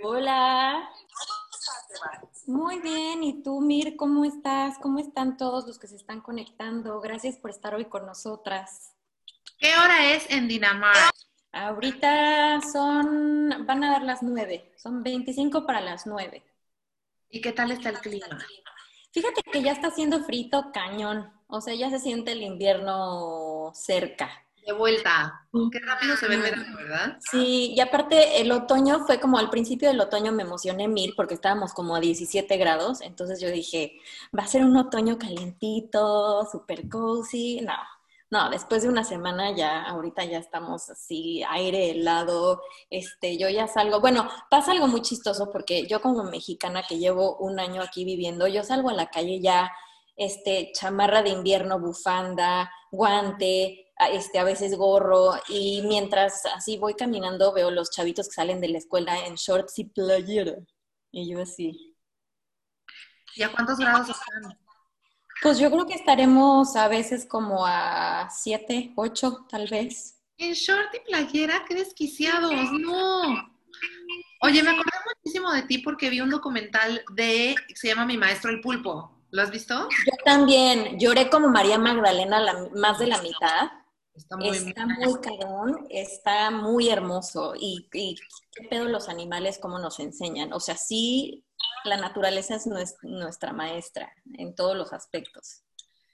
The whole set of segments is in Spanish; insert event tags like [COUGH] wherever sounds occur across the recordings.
Hola. Muy bien, ¿y tú, Mir, cómo estás? ¿Cómo están todos los que se están conectando? Gracias por estar hoy con nosotras. ¿Qué hora es en Dinamarca? Ahorita son, van a dar las nueve, son 25 para las nueve. ¿Y qué tal está el clima? Fíjate que ya está haciendo frito cañón, o sea, ya se siente el invierno cerca. De vuelta. Qué rápido se ve el verano, ¿verdad? Sí, y aparte el otoño fue como al principio del otoño me emocioné mil porque estábamos como a 17 grados, entonces yo dije, va a ser un otoño calientito, súper cozy. No, no, después de una semana ya, ahorita ya estamos así, aire helado, este, yo ya salgo, bueno, pasa algo muy chistoso porque yo como mexicana que llevo un año aquí viviendo, yo salgo a la calle ya, este, chamarra de invierno, bufanda, guante, este, a veces gorro, y mientras así voy caminando veo los chavitos que salen de la escuela en shorts y playera. Y yo así. ¿Y a cuántos grados están? Pues yo creo que estaremos a veces como a 7, 8 tal vez. En short y playera, qué desquiciados, no. Oye, me acordé muchísimo de ti porque vi un documental de, se llama Mi Maestro el Pulpo. ¿Lo has visto? Yo también, lloré como María Magdalena la, más de la mitad. Está muy, está muy carón, está muy hermoso. Y, y, qué pedo los animales, cómo nos enseñan. O sea, sí, la naturaleza es nuestra maestra en todos los aspectos.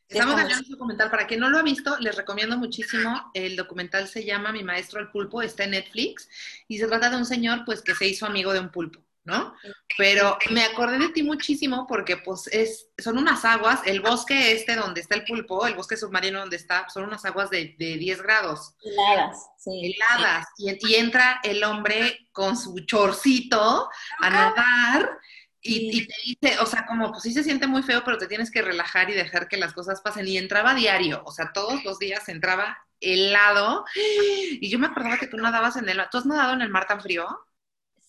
Estamos haciendo un documental. Para quien no lo ha visto, les recomiendo muchísimo. El documental se llama Mi maestro el pulpo, está en Netflix y se trata de un señor pues que se hizo amigo de un pulpo. ¿No? Pero me acordé de ti muchísimo porque pues es, son unas aguas, el bosque este donde está el pulpo, el bosque submarino donde está, son unas aguas de, de 10 grados. Heladas, sí. Heladas. Y, entra el hombre con su chorcito a nadar y, te dice, o sea, como pues sí se siente muy feo, pero te tienes que relajar y dejar que las cosas pasen. Y entraba diario, o sea, todos los días entraba helado. [GASPS] Y yo me acordaba que tú nadabas en el... ¿Tú has nadado en el mar tan frío?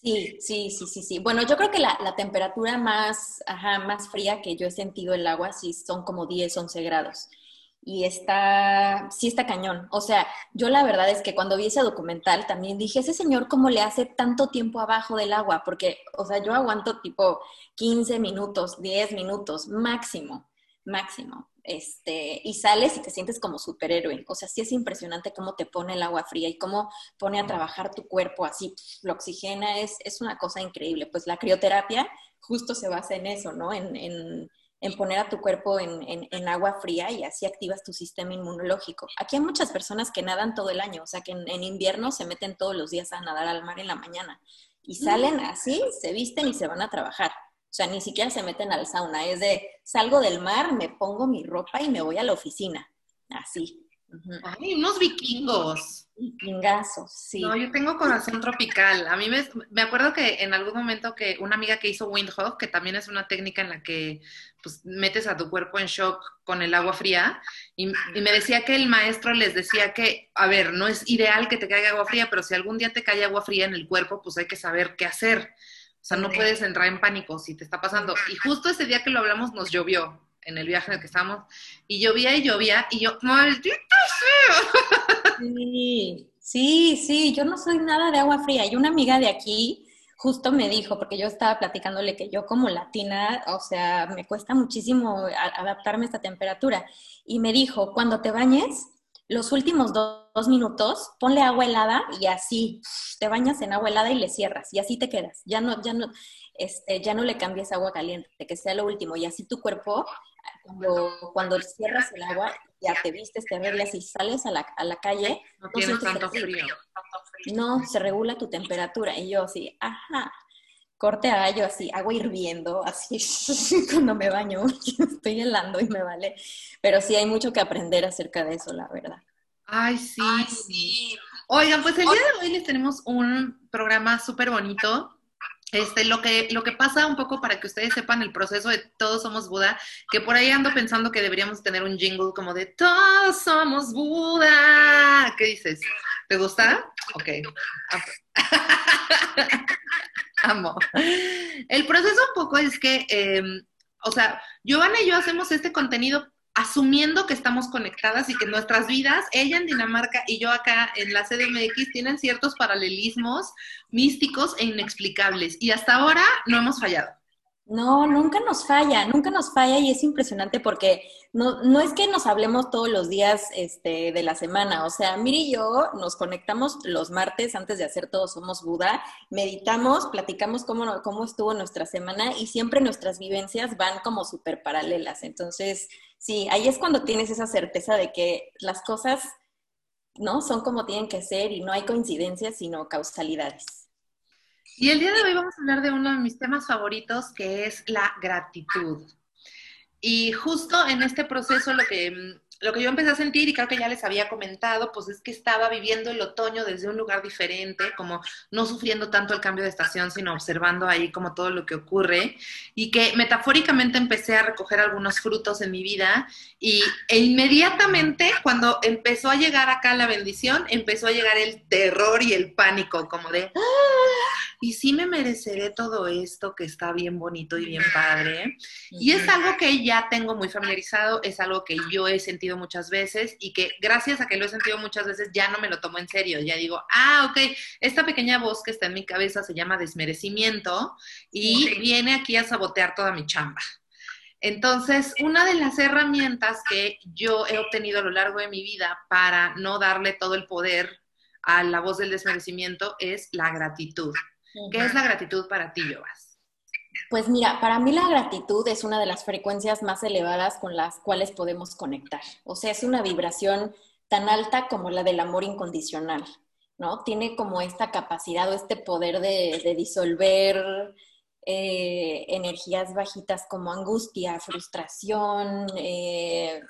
Sí, sí, sí, sí, sí. Bueno, yo creo que la, temperatura más, ajá, más fría que yo he sentido el agua sí son como 10, 11 grados. Y está, sí está cañón. O sea, yo la verdad es que cuando vi ese documental también dije, ese señor, ¿cómo le hace tanto tiempo abajo del agua? Porque, o sea, yo aguanto tipo 15 minutos, 10 minutos máximo, máximo este, y sales y te sientes como superhéroe. O sea, sí es impresionante cómo te pone el agua fría y cómo pone a trabajar tu cuerpo así, lo oxigena, es, es una cosa increíble. Pues la crioterapia justo se basa en eso, ¿no? En, en, en poner a tu cuerpo en, en, agua fría y así activas tu sistema inmunológico. Aquí hay muchas personas que nadan todo el año, o sea, que en, invierno se meten todos los días a nadar al mar en la mañana y salen así, se visten y se van a trabajar. O sea, ni siquiera se meten al sauna. Es de, salgo del mar, me pongo mi ropa y me voy a la oficina. Así. Ay, unos vikingos. Vikingazos, sí. No, yo tengo corazón tropical. A mí me, me acuerdo que en algún momento que una amiga que hizo Windhog, que también es una técnica en la que pues, metes a tu cuerpo en shock con el agua fría, y, y, me decía que el maestro les decía que, a ver, no es ideal que te caiga agua fría, pero si algún día te cae agua fría en el cuerpo, pues hay que saber qué hacer. O sea, no puedes entrar en pánico si te está pasando. Y justo ese día que lo hablamos nos llovió en el viaje en el que estábamos. Y llovía y llovía y yo, maldita sea. Sí, sí, sí, yo no soy nada de agua fría. Y una amiga de aquí justo me dijo, porque yo estaba platicándole que yo como latina, o sea, me cuesta muchísimo adaptarme a esta temperatura. Y me dijo, cuando te bañes, los últimos dos, minutos, ponle agua helada y así te bañas en agua helada y le cierras y así te quedas. Ya no, ya no, este, ya no le cambies agua caliente, que sea lo último. Y así tu cuerpo, cuando, cuando cierras el agua, ya te vistes, te arreglas y sales a la, a la calle. No, tienes tanto frío. No, se regula tu temperatura. Y yo así, ajá corte a yo así, agua hirviendo, así [LAUGHS] cuando me baño, [LAUGHS] estoy helando y me vale. Pero sí hay mucho que aprender acerca de eso, la verdad. Ay, sí. sí. Oigan, pues el día de hoy les tenemos un programa súper bonito. Este, lo que, lo que pasa un poco para que ustedes sepan el proceso de Todos Somos Buda, que por ahí ando pensando que deberíamos tener un jingle como de Todos Somos Buda. ¿Qué dices? ¿Te gusta? Ok. [LAUGHS] Amo. El proceso un poco es que, em, o sea, Giovanna y yo hacemos este contenido asumiendo que estamos conectadas y que nuestras vidas, ella en Dinamarca y yo acá en la CDMX, tienen ciertos paralelismos místicos e inexplicables. Y hasta ahora no hemos fallado. No, nunca nos falla, nunca nos falla y es impresionante porque no, no es que nos hablemos todos los días este, de la semana, o sea, Miri y yo nos conectamos los martes antes de hacer Todos Somos Buda, meditamos, platicamos cómo, cómo estuvo nuestra semana y siempre nuestras vivencias van como súper paralelas. Entonces, sí, ahí es cuando tienes esa certeza de que las cosas, ¿no? Son como tienen que ser y no hay coincidencias, sino causalidades. Y el día de hoy vamos a hablar de uno de mis temas favoritos, que es la gratitud. Y justo en este proceso lo que lo que yo empecé a sentir, y creo que ya les había comentado, pues es que estaba viviendo el otoño desde un lugar diferente, como no sufriendo tanto el cambio de estación, sino observando ahí como todo lo que ocurre, y que metafóricamente empecé a recoger algunos frutos en mi vida, y e inmediatamente cuando empezó a llegar acá la bendición, empezó a llegar el terror y el pánico, como de, ¡Ah! Y sí me mereceré todo esto que está bien bonito y bien padre. Y es algo que ya tengo muy familiarizado, es algo que yo he sentido muchas veces y que gracias a que lo he sentido muchas veces ya no me lo tomo en serio. Ya digo, ah, ok, esta pequeña voz que está en mi cabeza se llama desmerecimiento y viene aquí a sabotear toda mi chamba. Entonces, una de las herramientas que yo he obtenido a lo largo de mi vida para no darle todo el poder a la voz del desmerecimiento es la gratitud. ¿Qué es la gratitud para ti, Jovas? Pues mira, para mí la gratitud es una de las frecuencias más elevadas con las cuales podemos conectar. O sea, es una vibración tan alta como la del amor incondicional, ¿no? Tiene como esta capacidad o este poder de, disolver eh, energías bajitas como angustia, frustración, eh,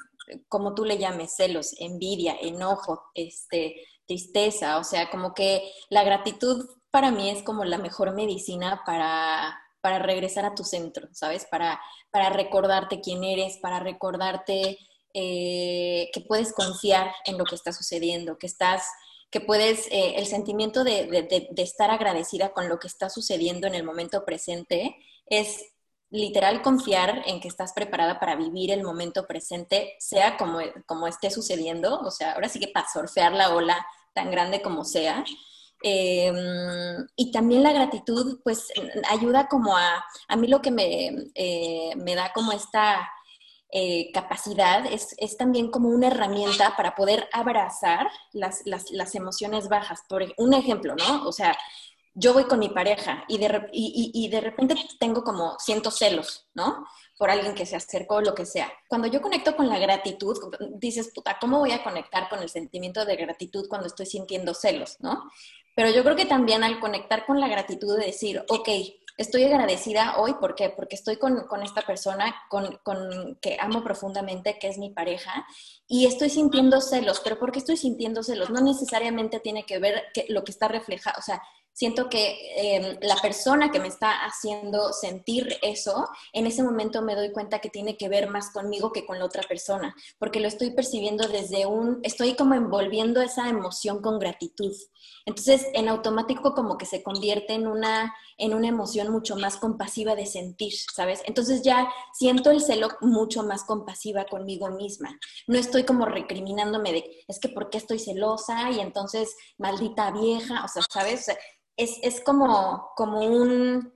como tú le llames, celos, envidia, enojo, este, tristeza. O sea, como que la gratitud para mí es como la mejor medicina para para regresar a tu centro, ¿sabes? Para, para recordarte quién eres, para recordarte eh, que puedes confiar en lo que está sucediendo, que estás, que puedes, eh, el sentimiento de, de, estar agradecida con lo que está sucediendo en el momento presente es literal confiar en que estás preparada para vivir el momento presente, sea como, como esté sucediendo, o sea, ahora sí que para surfear la ola tan grande como sea, Em, y también la gratitud, pues, ayuda como a, a mí lo que me, eh, me da como esta eh, capacidad es, es, también como una herramienta para poder abrazar las, las, las, emociones bajas. Por un ejemplo, ¿no? O sea, yo voy con mi pareja y de, y, y, de repente tengo como cientos celos, ¿no? Por alguien que se acercó lo que sea. Cuando yo conecto con la gratitud, dices, puta, ¿cómo voy a conectar con el sentimiento de gratitud cuando estoy sintiendo celos, ¿no? Pero yo creo que también al conectar con la gratitud de decir, ok, estoy agradecida hoy, ¿por qué? Porque estoy con, con esta persona con, con, que amo profundamente, que es mi pareja, y estoy sintiendo celos, pero ¿por qué estoy sintiendo celos? No necesariamente tiene que ver que lo que está reflejado, o sea, siento que em, la persona que me está haciendo sentir eso, en ese momento me doy cuenta que tiene que ver más conmigo que con la otra persona, porque lo estoy percibiendo desde un, estoy como envolviendo esa emoción con gratitud. Entonces, en automático como que se convierte en una, en una emoción mucho más compasiva de sentir, ¿sabes? Entonces ya siento el celo mucho más compasiva conmigo misma. No estoy como recriminándome de, es que ¿por qué estoy celosa? Y entonces, maldita vieja, o sea, ¿sabes? Es, como, como un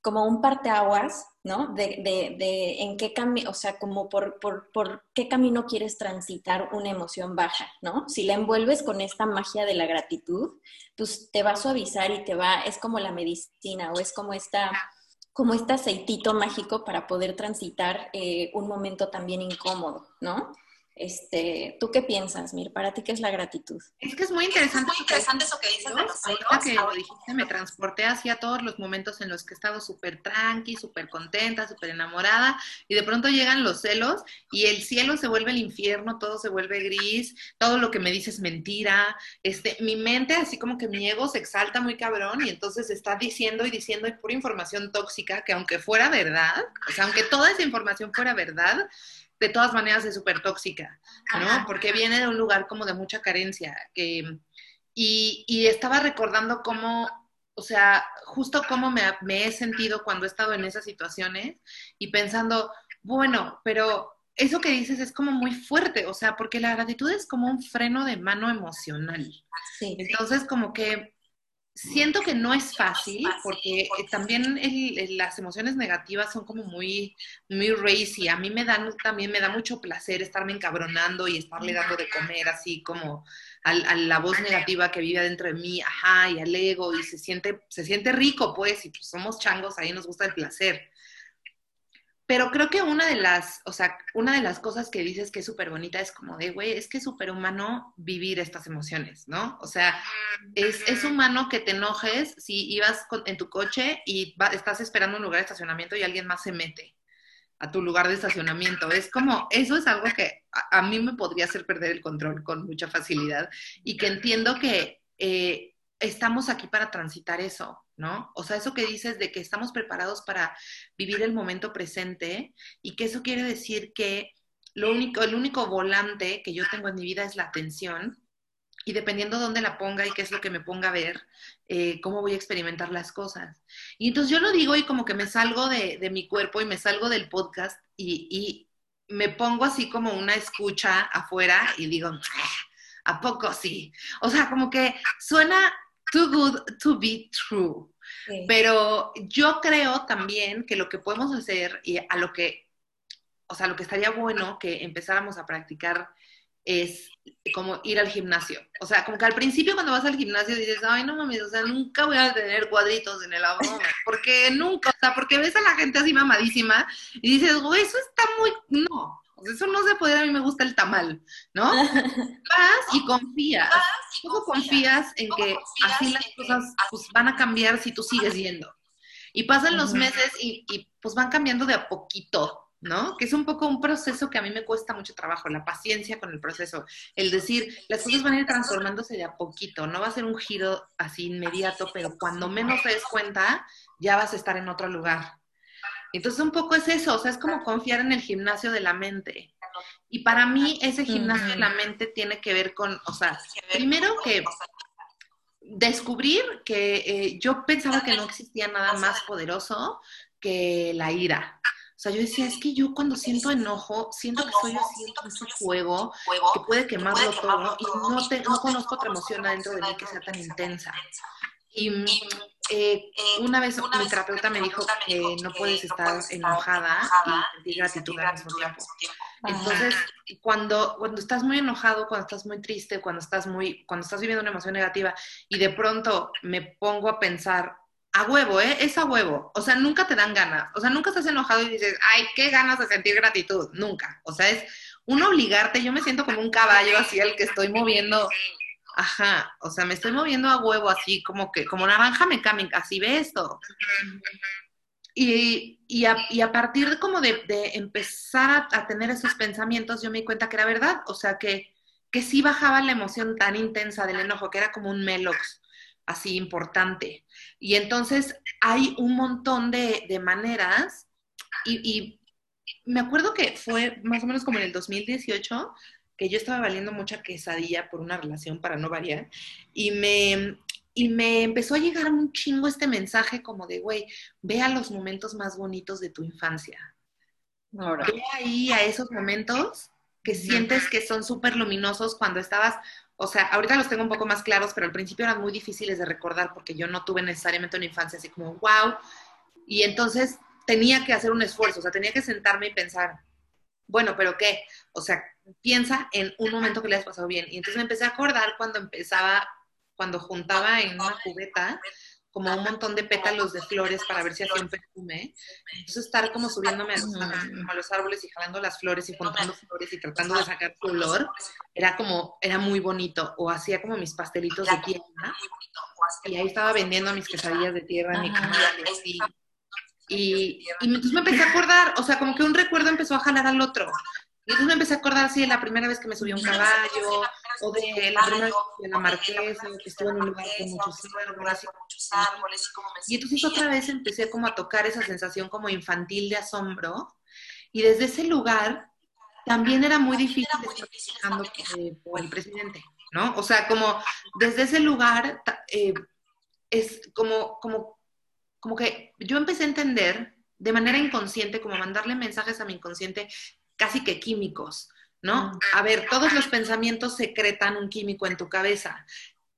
como un parteaguas, ¿no? De, de, de en qué camino, o sea, como por, por, por, qué camino quieres transitar una emoción baja, ¿no? Si la envuelves con esta magia de la gratitud, pues te va a suavizar y te va, es como la medicina o es como esta, como este aceitito mágico para poder transitar eh, un momento también incómodo, ¿no? Este, ¿Tú qué piensas, Mir? ¿Para ti qué es la gratitud? Es que es muy interesante, muy interesante eso que dices de los que lo dijiste, me transporté hacia todos los momentos en los que he estado súper tranqui, súper contenta, súper enamorada, y de pronto llegan los celos y el cielo se vuelve el infierno, todo se vuelve gris, todo lo que me dices es mentira. Este, mi mente, así como que mi ego se exalta muy cabrón y entonces está diciendo y diciendo y pura información tóxica que aunque fuera verdad, o sea, aunque toda esa información fuera verdad, de todas maneras es súper tóxica, ¿no? Porque viene de un lugar como de mucha carencia. y, y, estaba recordando cómo, o sea, justo cómo me, me, he sentido cuando he estado en esas situaciones y pensando, bueno, pero eso que dices es como muy fuerte, o sea, porque la gratitud es como un freno de mano emocional. Sí. Entonces, como que siento que no es fácil, porque eh, también las emociones negativas son como muy, muy racy. A mí me dan, también me da mucho placer estarme encabronando y estarle dando de comer así como a, la voz negativa que vive dentro de mí, ajá, y al ego, y se siente, se siente rico, pues, y pues somos changos, ahí nos gusta el placer. Pero creo que una de las, o sea, una de las cosas que dices que es súper bonita es como de, güey, es que es súper humano vivir estas emociones, ¿no? O sea, es, es humano que te enojes si ibas en tu coche y estás esperando un lugar de estacionamiento y alguien más se mete a tu lugar de estacionamiento. Es como, eso es algo que a, mí me podría hacer perder el control con mucha facilidad y que entiendo que eh, estamos aquí para transitar eso, ¿no? O sea, eso que dices de que estamos preparados para vivir el momento presente y que eso quiere decir que lo único, el único volante que yo tengo en mi vida es la atención y dependiendo dónde la ponga y qué es lo que me ponga a ver, eh, cómo voy a experimentar las cosas. Y entonces yo lo digo y como que me salgo de, mi cuerpo y me salgo del podcast y, y, me pongo así como una escucha afuera y digo, ah, ¿a poco sí? O sea, como que suena too good to be true. Pero yo creo también que lo que podemos hacer y a lo que, o sea, lo que estaría bueno que empezáramos a practicar es como ir al gimnasio. O sea, como que al principio cuando vas al gimnasio dices, ay, no mames, o sea, nunca voy a tener cuadritos en el abdomen. Porque nunca, o sea, porque ves a la gente así mamadísima y dices, güey, eso está muy, no, eso no se puede, a mí me gusta el tamal, ¿no? [LAUGHS] Vas y confías. ¿Cómo confías en que así las cosas pues, van a cambiar si tú sigues yendo? Y pasan los meses y, y pues van cambiando de a poquito, ¿no? Que es un poco un proceso que a mí me cuesta mucho trabajo, la paciencia con el proceso, el decir, las cosas van a ir transformándose de a poquito, no va a ser un giro así inmediato, pero cuando menos te des cuenta, ya vas a estar en otro lugar, entonces un poco es eso, o sea, es como confiar en el gimnasio de la mente. Y para mí ese gimnasio de la mente tiene que ver con, o sea, primero que descubrir que eh, yo pensaba que no existía nada más poderoso que la ira. O sea, yo decía, es que yo cuando siento enojo, siento que soy así ese fuego que puede quemarlo todo y no, te, no conozco otra emoción adentro de mí que sea tan intensa. Y eh, una vez mi terapeuta me dijo que no puedes estar enojada y sentir gratitud al mismo tiempo. Entonces, cuando, cuando estás muy enojado, cuando estás muy triste, cuando estás, muy, cuando estás viviendo una emoción negativa y de pronto me pongo a pensar, a huevo, ¿eh? Es a huevo. O sea, nunca te dan ganas. O sea, nunca estás enojado y dices, ay, qué ganas de sentir gratitud. Nunca. O sea, es un obligarte. Yo me siento como un caballo así al que estoy moviendo Ajá, o sea, me estoy moviendo a huevo así, como que, como naranja mecánica, así ve esto. Y, y, a, y a partir de como de, empezar a, tener esos pensamientos, yo me di cuenta que era verdad, o sea, que, que sí bajaba la emoción tan intensa del enojo, que era como un melox así importante. Y entonces hay un montón de, de maneras, y, y me acuerdo que fue más o menos como en el 2018, que yo estaba valiendo mucha quesadilla por una relación para no variar, y me, y me empezó a llegar un chingo este mensaje como de, güey, ve a los momentos más bonitos de tu infancia. Ahora. Ve ahí a esos momentos que sientes que son súper luminosos cuando estabas, o sea, ahorita los tengo un poco más claros, pero al principio eran muy difíciles de recordar porque yo no tuve necesariamente una infancia así como, wow, y entonces tenía que hacer un esfuerzo, o sea, tenía que sentarme y pensar, bueno, pero ¿qué? O sea, piensa en un momento que le has pasado bien. Y entonces me empecé a acordar cuando empezaba, cuando juntaba en una cubeta como un montón de pétalos de flores para ver si hacía un perfume. Entonces estar como subiéndome a los, árboles y jalando las flores y juntando flores y tratando de sacar su olor, era como, era muy bonito. O hacía como mis pastelitos de tierra. Y ahí estaba vendiendo mis quesadillas de tierra en mi y, y, y entonces me empecé a acordar, o sea, como que un recuerdo empezó a jalar al otro. Y entonces me empecé a acordar, sí, de la primera vez que me subí a un caballo, o de la primera vez que la marquesa, que estuve en un lugar con muchos árboles. Y entonces otra vez empecé como a tocar esa sensación como infantil de asombro. Y desde ese lugar también era muy difícil estar por el presidente, ¿no? O sea, como desde ese lugar eh, es como, como, como que yo empecé a entender de manera inconsciente, como mandarle mensajes a mi inconsciente casi que químicos, ¿no? Mm. A ver, todos los pensamientos secretan un químico en tu cabeza.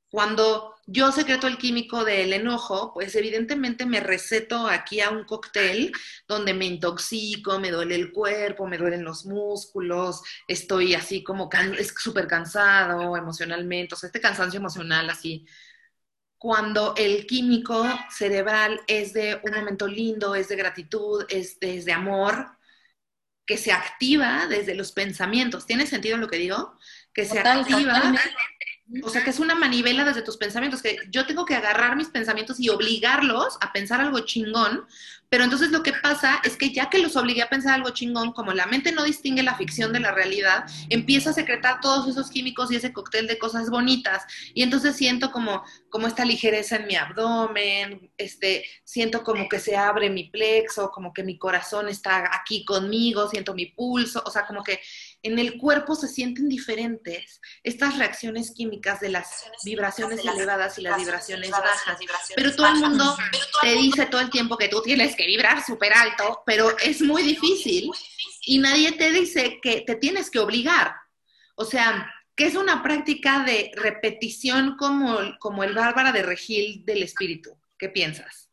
Cuando yo secreto el químico del enojo, pues evidentemente me receto aquí a un cóctel donde me intoxico, me duele el cuerpo, me duelen los músculos, estoy así como es súper cansado emocionalmente, o sea, este cansancio emocional así. Cuando el químico cerebral es de un momento lindo, es de gratitud, es de, es de amor, que se activa desde los pensamientos. ¿Tiene sentido lo que digo? Que se activa o sea, que es una manivela desde tus pensamientos, que yo tengo que agarrar mis pensamientos y obligarlos a pensar algo chingón, pero entonces lo que pasa es que ya que los obligué a pensar algo chingón, como la mente no distingue la ficción de la realidad, empieza a secretar todos esos químicos y ese cóctel de cosas bonitas. Y entonces siento como, como esta ligereza en mi abdomen, este, siento como que se abre mi plexo, como que mi corazón está aquí conmigo, siento mi pulso, o sea, como que en el cuerpo se sienten diferentes estas reacciones químicas de las vibraciones elevadas y las vibraciones bajas. Pero todo el mundo te dice todo el tiempo que tú tienes que vibrar súper alto, pero es muy difícil y nadie te dice que te tienes que obligar. O sea, que es una práctica de repetición como, como el Bárbara de Regil del espíritu. ¿Qué piensas?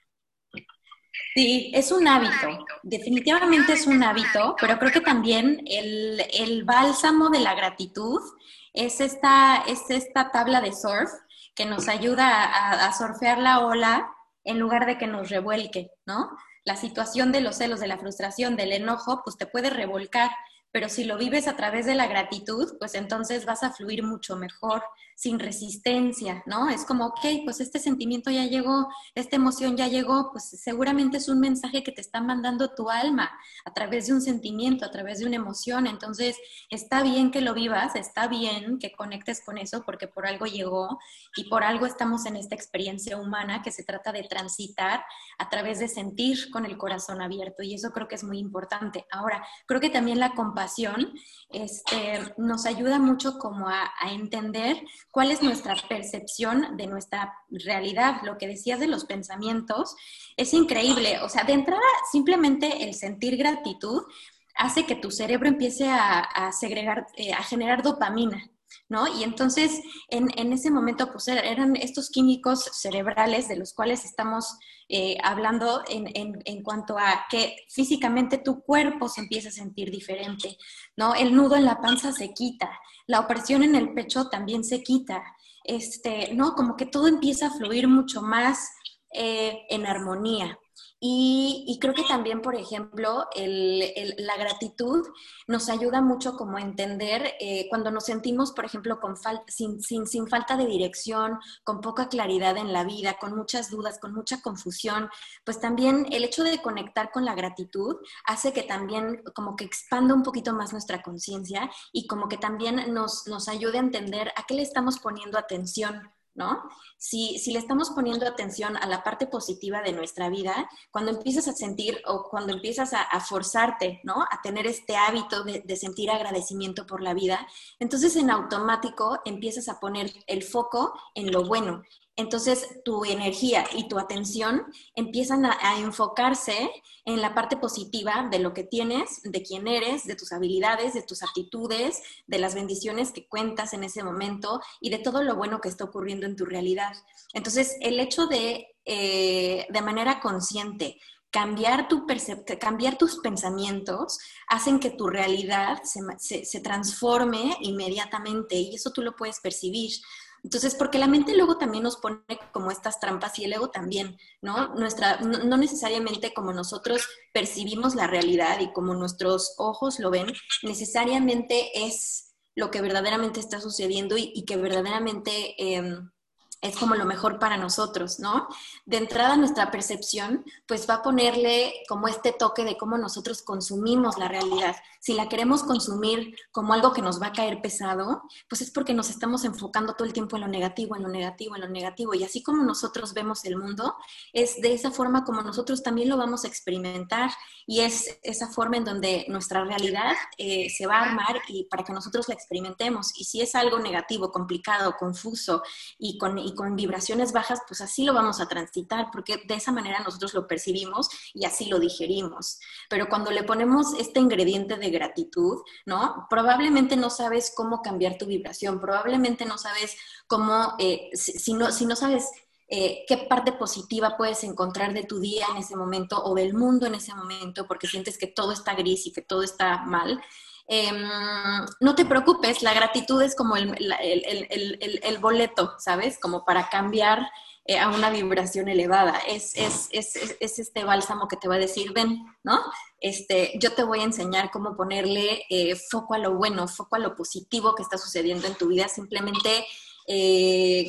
Sí, es un hábito, definitivamente es un hábito, pero creo que también el, bálsamo de la gratitud es esta, es esta tabla de surf que nos ayuda a, a surfear la ola en lugar de que nos revuelque, ¿no? La situación de los celos, de la frustración, del enojo, pues te puede revolcar, pero si lo vives a través de la gratitud, pues entonces vas a fluir mucho mejor, sin resistencia, ¿no? Es como, ok, pues este sentimiento ya llegó, esta emoción ya llegó, pues seguramente es un mensaje que te está mandando tu alma a través de un sentimiento, a través de una emoción. Entonces, está bien que lo vivas, está bien que conectes con eso porque por algo llegó y por algo estamos en esta experiencia humana que se trata de transitar a través de sentir con el corazón abierto y eso creo que es muy importante. Ahora, creo que también la compasión este, nos ayuda mucho como a, entender cuál es nuestra percepción de nuestra realidad. Lo que decías de los pensamientos es increíble. O sea, de entrada, simplemente el sentir gratitud hace que tu cerebro empiece a, segregar, eh, a generar dopamina. ¿No? Y entonces, en, ese momento, pues eran estos químicos cerebrales de los cuales estamos eh, hablando en, en, cuanto a que físicamente tu cuerpo se empieza a sentir diferente, ¿no? El nudo en la panza se quita, la opresión en el pecho también se quita, este, ¿no? Como que todo empieza a fluir mucho más eh, en armonía. Y, creo que también, por ejemplo, la gratitud nos ayuda mucho como a entender eh, cuando nos sentimos, por ejemplo, con sin, sin, falta de dirección, con poca claridad en la vida, con muchas dudas, con mucha confusión, pues también el hecho de conectar con la gratitud hace que también como que expanda un poquito más nuestra conciencia y como que también nos, nos ayude a entender a qué le estamos poniendo atención ¿no? Si, si, le estamos poniendo atención a la parte positiva de nuestra vida, cuando empiezas a sentir o cuando empiezas a, forzarte, ¿no? A tener este hábito de, de, sentir agradecimiento por la vida, entonces en automático empiezas a poner el foco en lo bueno entonces tu energía y tu atención empiezan a, enfocarse en la parte positiva de lo que tienes, de quién eres, de tus habilidades, de tus actitudes, de las bendiciones que cuentas en ese momento y de todo lo bueno que está ocurriendo en tu realidad. Entonces, el hecho de, eh, de manera consciente, cambiar, tu cambiar tus pensamientos hacen que tu realidad se, se, transforme inmediatamente y eso tú lo puedes percibir. Entonces, porque la mente luego también nos pone como estas trampas y el ego también, ¿no? Nuestra, no, necesariamente como nosotros percibimos la realidad y como nuestros ojos lo ven, necesariamente es lo que verdaderamente está sucediendo y, que verdaderamente em, es como lo mejor para nosotros, ¿no? De entrada nuestra percepción, pues va a ponerle como este toque de cómo nosotros consumimos la realidad. Si la queremos consumir como algo que nos va a caer pesado, pues es porque nos estamos enfocando todo el tiempo en lo negativo, en lo negativo, en lo negativo. Y así como nosotros vemos el mundo, es de esa forma como nosotros también lo vamos a experimentar. Y es esa forma en donde nuestra realidad eh, se va a armar y para que nosotros la experimentemos. Y si es algo negativo, complicado, confuso y con con vibraciones bajas, pues así lo vamos a transitar, porque de esa manera nosotros lo percibimos y así lo digerimos. Pero cuando le ponemos este ingrediente de gratitud, ¿no? Probablemente no sabes cómo cambiar tu vibración, probablemente no sabes cómo, eh, si, no, si no sabes eh, qué parte positiva puedes encontrar de tu día en ese momento o del mundo en ese momento, porque sientes que todo está gris y que todo está mal. Em, no te preocupes, la gratitud es como el, el, boleto, ¿sabes? Como para cambiar eh, a una vibración elevada. Es, es, es, es, este bálsamo que te va a decir, ven, ¿no? Este, yo te voy a enseñar cómo ponerle eh, foco a lo bueno, foco a lo positivo que está sucediendo en tu vida, simplemente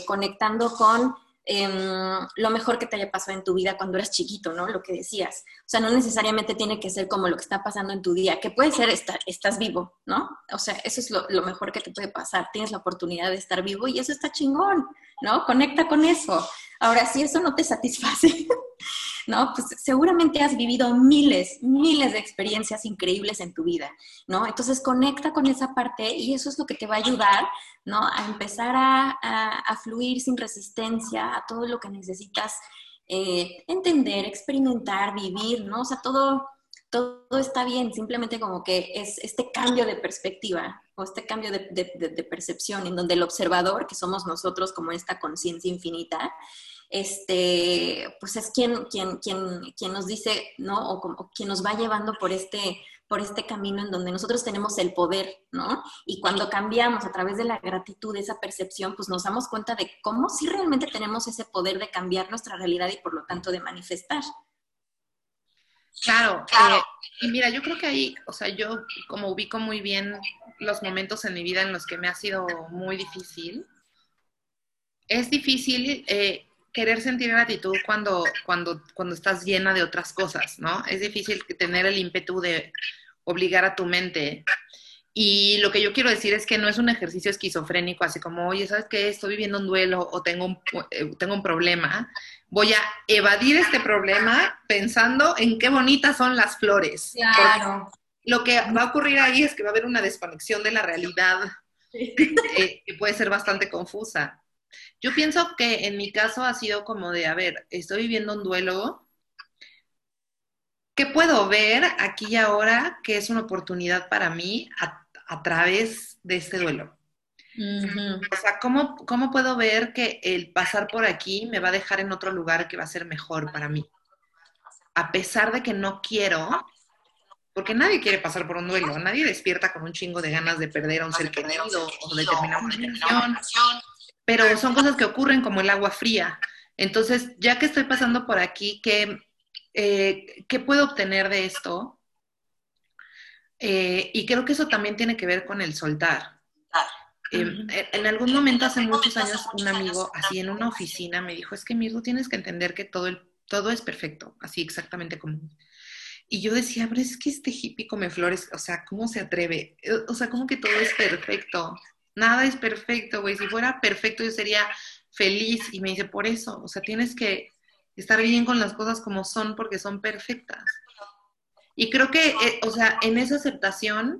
conectando con Em, lo mejor que te haya pasado en tu vida cuando eras chiquito, ¿no? Lo que decías. O sea, no necesariamente tiene que ser como lo que está pasando en tu día, que puede ser estar, estás vivo, ¿no? O sea, eso es lo, lo, mejor que te puede pasar. Tienes la oportunidad de estar vivo y eso está chingón, ¿no? Conecta con eso. Ahora, si eso no te satisface, [LAUGHS] ¿no? Pues seguramente has vivido miles, miles de experiencias increíbles en tu vida, ¿no? Entonces conecta con esa parte y eso es lo que te va a ayudar, ¿no? A empezar a, fluir sin resistencia a todo lo que necesitas eh, entender, experimentar, vivir, ¿no? O sea, todo, todo está bien, simplemente como que es este cambio de perspectiva o este cambio de, de percepción en donde el observador, que somos nosotros como esta conciencia infinita, este, pues es quien, quien, quien, quien nos dice, ¿no? O, quien nos va llevando por este, por este camino en donde nosotros tenemos el poder, ¿no? Y cuando cambiamos a través de la gratitud, esa percepción, pues nos damos cuenta de cómo sí realmente tenemos ese poder de cambiar nuestra realidad y por lo tanto de manifestar. Claro, claro. Eh, y mira, yo creo que ahí, o sea, yo como ubico muy bien los momentos en mi vida en los que me ha sido muy difícil, es difícil eh, querer sentir gratitud cuando, cuando, cuando estás llena de otras cosas, ¿no? Es difícil tener el ímpetu de obligar a tu mente. Y lo que yo quiero decir es que no es un ejercicio esquizofrénico, así como, oye, ¿sabes qué? Estoy viviendo un duelo o tengo un, eh, tengo un problema. Voy a evadir este problema pensando en qué bonitas son las flores. Claro. lo que va a ocurrir ahí es que va a haber una desconexión de la realidad [LAUGHS] que puede ser bastante confusa. Yo pienso que en mi caso ha sido como de, a ver, estoy viviendo un duelo. ¿Qué puedo ver aquí y ahora que es una oportunidad para mí a, través de este duelo? O sea, ¿cómo, ¿cómo puedo ver que el pasar por aquí me va a dejar en otro lugar que va a ser mejor para mí? A pesar de que no quiero, porque nadie quiere pasar por un duelo, nadie despierta con un chingo de ganas de perder a un ser querido o de terminar una relación pero son cosas que ocurren como el agua fría. Entonces, ya que estoy pasando por aquí, ¿qué, eh, ¿qué puedo obtener de esto? Eh, y creo que eso también tiene que ver con el soltar. Em, en algún momento, hace muchos años, un amigo así en una oficina me dijo, es que Mirko, tienes que entender que todo, el, todo es perfecto, así exactamente como... Y yo decía, pero es que este hippie come flores, o sea, ¿cómo se atreve? O sea, ¿cómo que todo es perfecto? Nada es perfecto, güey. Si fuera perfecto yo sería feliz. Y me dice, por eso, o sea, tienes que estar bien con las cosas como son porque son perfectas. Y creo que, eh, o sea, en esa aceptación,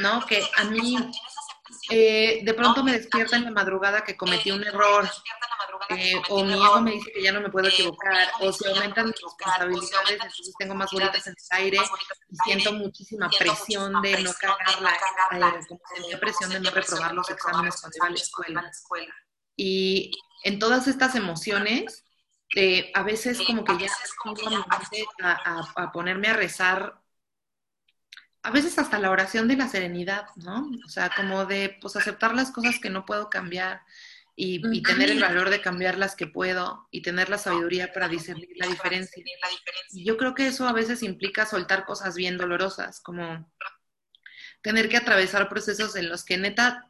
¿no? Que a mí eh, de pronto me despierta en la madrugada que cometí un error, eh, o mi hijo me dice que ya no me puedo equivocar, o se aumentan mis responsabilidades, entonces tengo más bolitas en el aire y siento muchísima presión de no cagarla, eh, como sentía presión de no reprobar los exámenes cuando iba a la escuela. Y en todas estas emociones, eh, a veces como que ya a, a, a ponerme a rezar a veces hasta la oración de la serenidad, ¿no? O sea, como de pues aceptar las cosas que no puedo cambiar y, tener el valor de cambiar las que puedo y tener la sabiduría para discernir la diferencia. Y yo creo que eso a veces implica soltar cosas bien dolorosas, como tener que atravesar procesos en los que neta,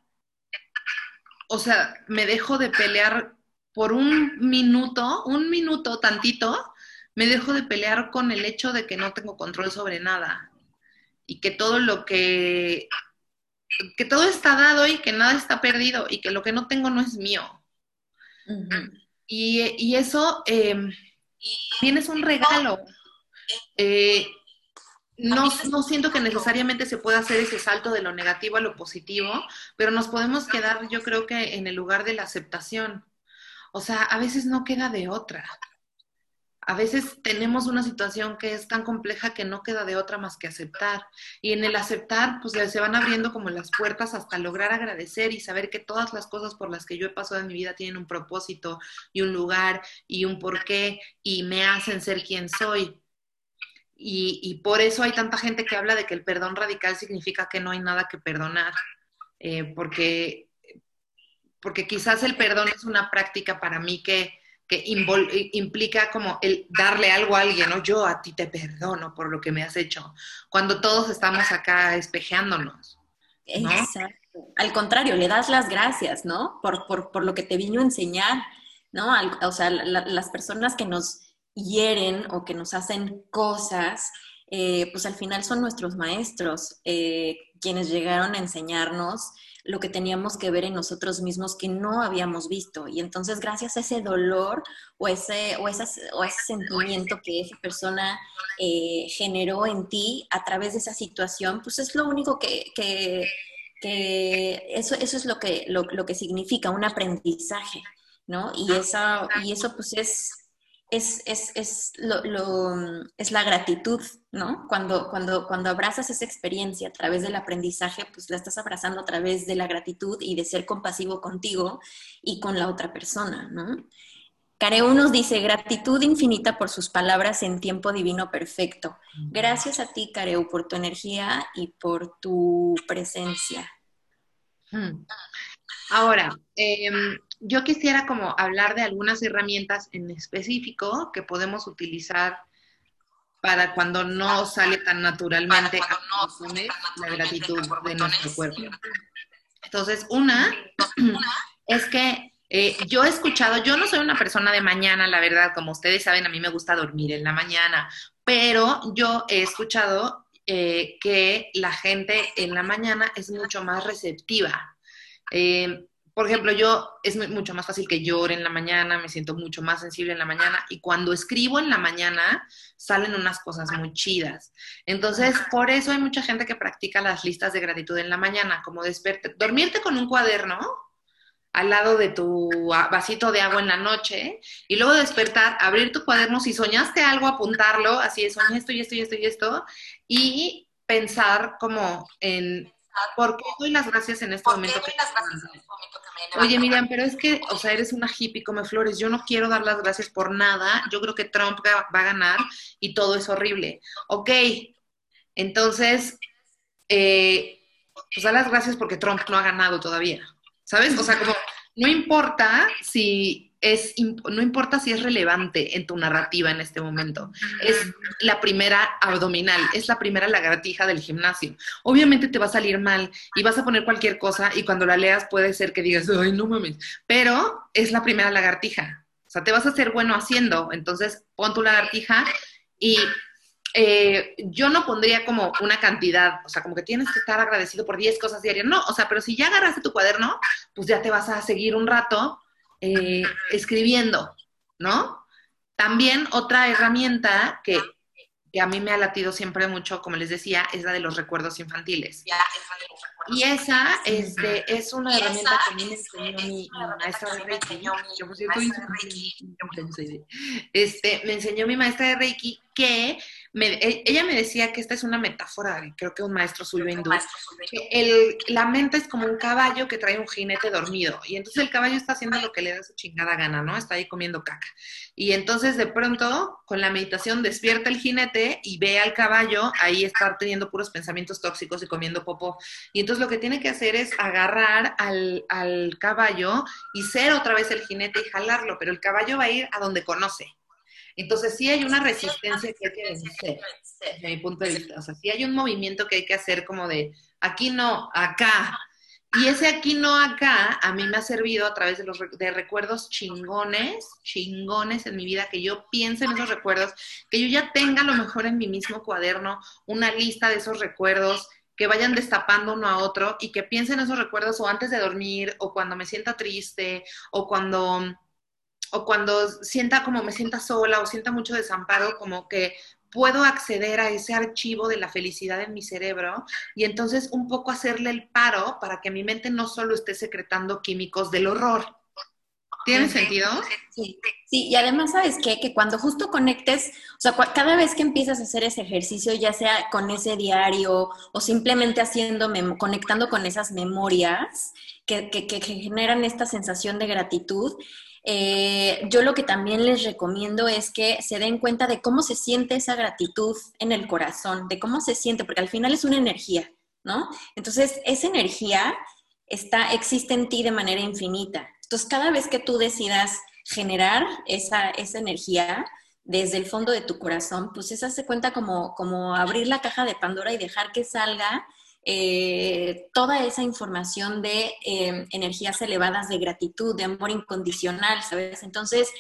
o sea, me dejo de pelear por un minuto, un minuto tantito, me dejo de pelear con el hecho de que no tengo control sobre nada y que todo lo que, que todo está dado y que nada está perdido y que lo que no tengo no es mío. y, eso eh, también es un regalo. Eh, no, no, siento que necesariamente se pueda hacer ese salto de lo negativo a lo positivo, pero nos podemos quedar, yo creo que en el lugar de la aceptación. O sea, a veces no queda de otra. A veces tenemos una situación que es tan compleja que no queda de otra más que aceptar. Y en el aceptar, pues se van abriendo como las puertas hasta lograr agradecer y saber que todas las cosas por las que yo he pasado en mi vida tienen un propósito y un lugar y un porqué y me hacen ser quien soy. Y, por eso hay tanta gente que habla de que el perdón radical significa que no hay nada que perdonar. Eh, porque, porque quizás el perdón es una práctica para mí que que implica como el darle algo a alguien, ¿no? Yo a ti te perdono por lo que me has hecho, cuando todos estamos acá espejeándonos. Exacto. Al contrario, le das las gracias, ¿no? Por, por, por lo que te vino a enseñar, ¿no? o sea, las personas que nos hieren o que nos hacen cosas, eh, pues al final son nuestros maestros, eh, quienes llegaron a enseñarnos lo que teníamos que ver en nosotros mismos que no habíamos visto. Y entonces gracias a ese dolor o ese, o ese sentimiento que esa persona eh, generó en ti a través de esa situación, pues es lo único que, eso, eso es lo que, lo, lo que significa un aprendizaje, ¿no? Y, esa, y eso pues es es, es, es, lo, lo, es la gratitud, ¿no? Cuando, cuando, cuando abrazas esa experiencia a través del aprendizaje, pues la estás abrazando a través de la gratitud y de ser compasivo contigo y con la otra persona, ¿no? Careu nos dice, gratitud infinita por sus palabras en tiempo divino perfecto. Gracias a ti, Careu, por tu energía y por tu presencia. Ahora, eh, yo quisiera como hablar de algunas herramientas en específico que podemos utilizar para cuando no sale tan naturalmente la gratitud de nuestro cuerpo. Entonces, una [CLEARS THROAT] es que eh, yo he escuchado, yo no soy una persona de mañana, la verdad, como ustedes saben, a mí me gusta dormir en la mañana, pero yo he escuchado eh, que la gente en la mañana es mucho más receptiva. Eh, por ejemplo, yo es mucho más fácil que llore en la mañana, me siento mucho más sensible en la mañana y cuando escribo en la mañana salen unas cosas muy chidas. Entonces, por eso hay mucha gente que practica las listas de gratitud en la mañana, como despertar, dormirte con un cuaderno al lado de tu vasito de agua en la noche y luego despertar, abrir tu cuaderno, si soñaste algo, apuntarlo, así es, soñé esto y esto y esto y esto, y pensar como en ¿Por qué doy las gracias en este momento? Que Oye, Miriam, pero es que, o sea, eres una hippie, come flores. Yo no quiero dar las gracias por nada. Yo creo que Trump va a ganar y todo es horrible. Ok, entonces, eh, pues da las gracias porque Trump no ha ganado todavía. ¿Sabes? O sea, como, no importa si es, no importa si es relevante en tu narrativa en este momento. Es la primera abdominal, es la primera lagartija del gimnasio. Obviamente te va a salir mal y vas a poner cualquier cosa y cuando la leas puede ser que digas, ay, no mames, pero es la primera lagartija. O sea, te vas a hacer bueno haciendo. Entonces, pon tu lagartija y eh, yo no pondría como una cantidad, o sea, como que tienes que estar agradecido por 10 cosas diarias. No, o sea, pero si ya agarraste tu cuaderno, pues ya te vas a seguir un rato eh, escribiendo, ¿no? También otra herramienta que, a mí me ha latido siempre mucho, como les decía, es la de los recuerdos infantiles. Y esa es, de, es una herramienta que a mí me enseñó mi, maestra de Reiki. [LAUGHS] Este, me enseñó mi maestra de Reiki que e, ella me decía que esta es una metáfora, creo que un maestro suyo hindú, el, la mente es como un caballo que trae un jinete dormido y entonces el caballo está haciendo lo que le da su chingada gana, ¿no? Está ahí comiendo caca. Y entonces de pronto con la meditación despierta el jinete y ve al caballo ahí estar teniendo puros pensamientos tóxicos y comiendo popó. Y entonces lo que tiene que hacer es agarrar al, al caballo y ser otra vez el jinete y jalarlo, pero el caballo va a ir a donde conoce. Entonces sí hay una resistencia que hay que vencer, desde mi punto de vista. O sea, sí hay un movimiento que hay que hacer como de aquí no, acá. Y ese aquí no, acá, a mí me ha servido a través de los de recuerdos chingones, chingones en mi vida, que yo piense en esos recuerdos, que yo ya tenga a lo mejor en mi mismo cuaderno una lista de esos recuerdos, que vayan destapando uno a otro y que piense en esos recuerdos o antes de dormir, o cuando me sienta triste, o cuando o cuando sienta como me sienta sola o sienta mucho desamparo, como que puedo acceder a ese archivo de la felicidad en mi cerebro y entonces un poco hacerle el paro para que mi mente no solo esté secretando químicos del horror. ¿Tiene sentido? Sí, sí, y además, ¿sabes qué? Que cuando justo conectes, o sea, cada vez que empiezas a hacer ese ejercicio, ya sea con ese diario o simplemente haciendo, conectando con esas memorias que, que, generan esta sensación de gratitud, eh, yo lo que también les recomiendo es que se den cuenta de cómo se siente esa gratitud en el corazón, de cómo se siente, porque al final es una energía, ¿no? Entonces, esa energía está, existe en ti de manera infinita. Entonces, cada vez que tú decidas generar esa, esa energía desde el fondo de tu corazón, pues esa se cuenta como, como abrir la caja de Pandora y dejar que salga eh, toda esa información de eh, energías elevadas de gratitud, de amor incondicional, ¿sabes? Entonces,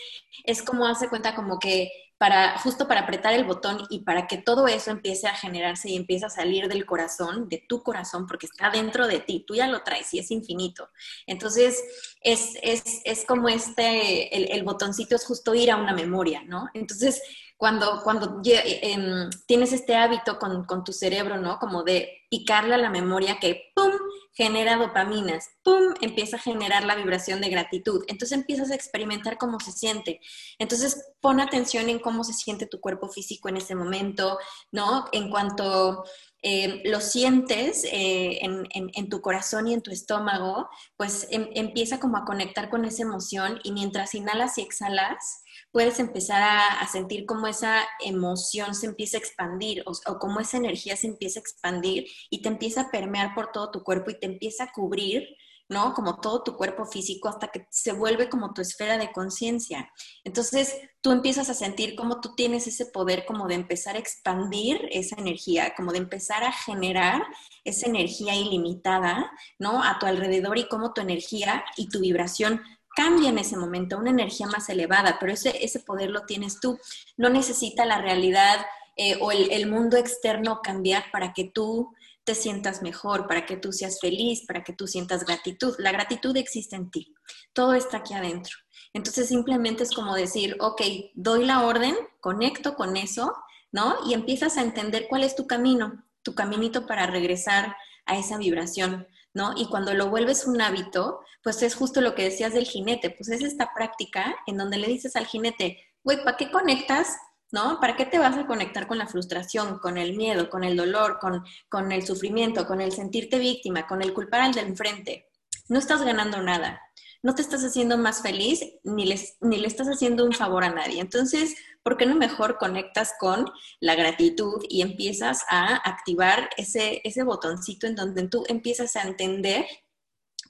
es como hace cuenta como que para, justo para apretar el botón y para que todo eso empiece a generarse y empiece a salir del corazón, de tu corazón, porque está dentro de ti, tú ya lo traes y es infinito. Entonces, es, es, es como este, el, el, botoncito es justo ir a una memoria, ¿no? Entonces, cuando, cuando em, tienes este hábito con, con, tu cerebro, ¿no? Como de picarle a la memoria que, ¡pum!, genera dopaminas, ¡pum!, empieza a generar la vibración de gratitud. Entonces empiezas a experimentar cómo se siente. Entonces pon atención en cómo se siente tu cuerpo físico en ese momento, ¿no? En cuanto eh, lo sientes eh, en, en, tu corazón y en tu estómago, pues em, empieza como a conectar con esa emoción y mientras inhalas y exhalas, puedes empezar a, sentir cómo esa emoción se empieza a expandir o, cómo esa energía se empieza a expandir y te empieza a permear por todo tu cuerpo y te empieza a cubrir ¿no? Como todo tu cuerpo físico hasta que se vuelve como tu esfera de conciencia. Entonces, tú empiezas a sentir cómo tú tienes ese poder como de empezar a expandir esa energía, como de empezar a generar esa energía ilimitada, ¿no? A tu alrededor y cómo tu energía y tu vibración cambia en ese momento una energía más elevada, pero ese, ese poder lo tienes tú. No necesita la realidad eh, o el, el mundo externo cambiar para que tú te sientas mejor, para que tú seas feliz, para que tú sientas gratitud. La gratitud existe en ti, todo está aquí adentro. Entonces simplemente es como decir, ok, doy la orden, conecto con eso, ¿no? Y empiezas a entender cuál es tu camino, tu caminito para regresar a esa vibración, ¿no? Y cuando lo vuelves un hábito, pues es justo lo que decías del jinete, pues es esta práctica en donde le dices al jinete, güey, ¿para qué conectas ¿no? ¿Para qué te vas a conectar con la frustración, con el miedo, con el dolor, con, con el sufrimiento, con el sentirte víctima, con el culpar al del enfrente? No estás ganando nada. No te estás haciendo más feliz ni, ni le estás haciendo un favor a nadie. Entonces, ¿por qué no mejor conectas con la gratitud y empiezas a activar ese, ese botoncito en donde tú empiezas a entender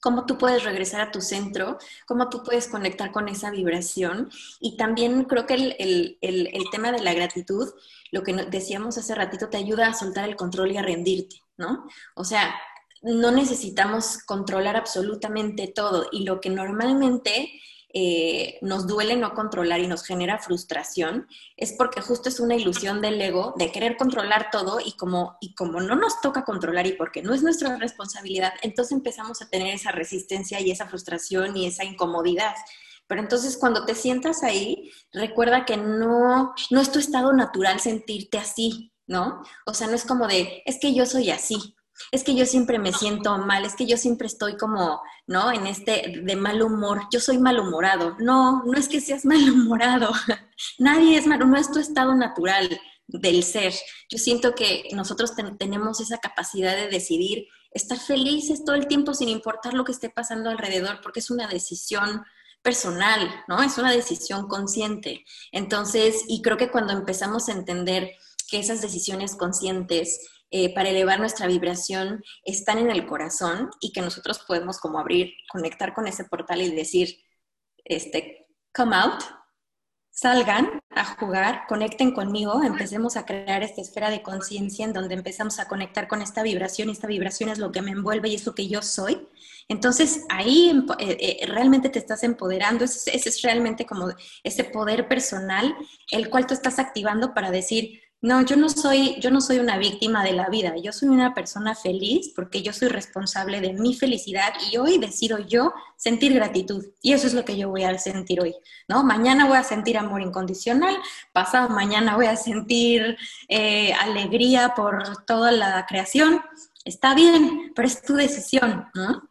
cómo tú puedes regresar a tu centro, cómo tú puedes conectar con esa vibración. Y también creo que el, tema de la gratitud, lo que decíamos hace ratito, te ayuda a soltar el control y a rendirte, ¿no? O sea, no necesitamos controlar absolutamente todo y lo que normalmente eh, nos duele no controlar y nos genera frustración, es porque justo es una ilusión del ego de querer controlar todo y como, y como no nos toca controlar y porque no es nuestra responsabilidad, entonces empezamos a tener esa resistencia y esa frustración y esa incomodidad. Pero entonces cuando te sientas ahí, recuerda que no, no es tu estado natural sentirte así, ¿no? O sea, no es como de, es que yo soy así, es que yo siempre me siento mal, es que yo siempre estoy como, ¿no? En este de mal humor, yo soy malhumorado. No, no es que seas [LAUGHS] malhumorado, nadie es malo, no es tu estado natural del ser. Yo siento que nosotros tenemos esa capacidad de decidir estar felices todo el tiempo sin importar lo que esté pasando alrededor, porque es una decisión personal, ¿no? Es una decisión consciente. Entonces, y creo que cuando empezamos a entender que esas decisiones conscientes eh, para elevar nuestra vibración están en el corazón y que nosotros podemos como abrir, conectar con ese portal y decir, este, come out, salgan a jugar, conecten conmigo, empecemos a crear esta esfera de conciencia en donde empezamos a conectar con esta vibración y esta vibración es lo que me envuelve y es lo que yo soy. Entonces ahí eh, eh, realmente te estás empoderando, ese, ese es realmente como ese poder personal, el cual tú estás activando para decir, no, yo no soy, yo no soy una víctima de la vida. Yo soy una persona feliz porque yo soy responsable de mi felicidad y hoy decido yo sentir gratitud. Y eso es lo que yo voy a sentir hoy, ¿no? Mañana voy a sentir amor incondicional, pasado mañana voy a sentir eh, alegría por toda la creación. Está bien, pero es tu decisión, ¿no?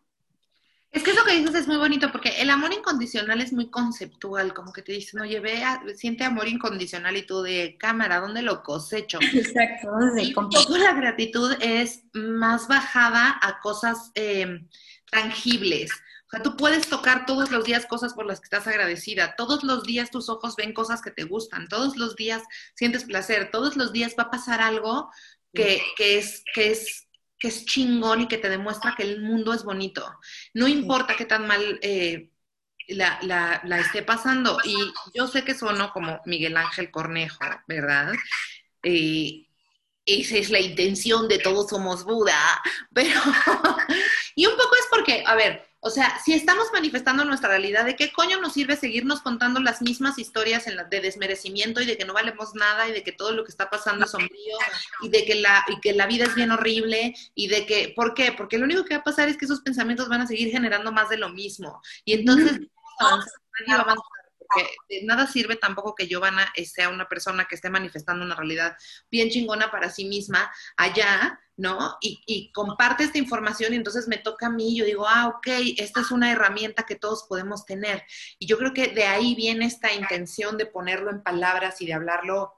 Es que eso que dices es muy bonito porque el amor incondicional es muy conceptual, como que te dicen, oye, ve, siente amor incondicional y tú de cámara, ¿dónde lo cosecho? [LAUGHS] Exacto, y un poco la gratitud es más bajada a cosas eh, tangibles. O sea, tú puedes tocar todos los días cosas por las que estás agradecida. Todos los días tus ojos ven cosas que te gustan. Todos los días sientes placer. Todos los días va a pasar algo que, que es, que es que es chingón y que te demuestra que el mundo es bonito. No importa qué tan mal eh, la, la, esté pasando. Y yo sé que sueno como Miguel Ángel Cornejo, ¿verdad? Eh, esa es la intención de todos somos Buda, [LAUGHS] pero... [LAUGHS] y un poco es porque, a ver, o sea, si estamos manifestando nuestra realidad, ¿de qué coño nos sirve seguirnos contando las mismas historias en la, de desmerecimiento y de que no valemos nada y de que todo lo que está pasando es sombrío y de que la, y que la vida es bien horrible y de que, ¿por qué? Porque lo único que va a pasar es que esos pensamientos van a seguir generando más de lo mismo. Y entonces, porque de nada sirve tampoco que Giovanna sea una persona que esté manifestando una realidad bien chingona para sí misma allá, ¿no? Y, comparte esta información y entonces me toca a mí, yo digo, ah, ok, esta es una herramienta que todos podemos tener. Y yo creo que de ahí viene esta intención de ponerlo en palabras y de hablarlo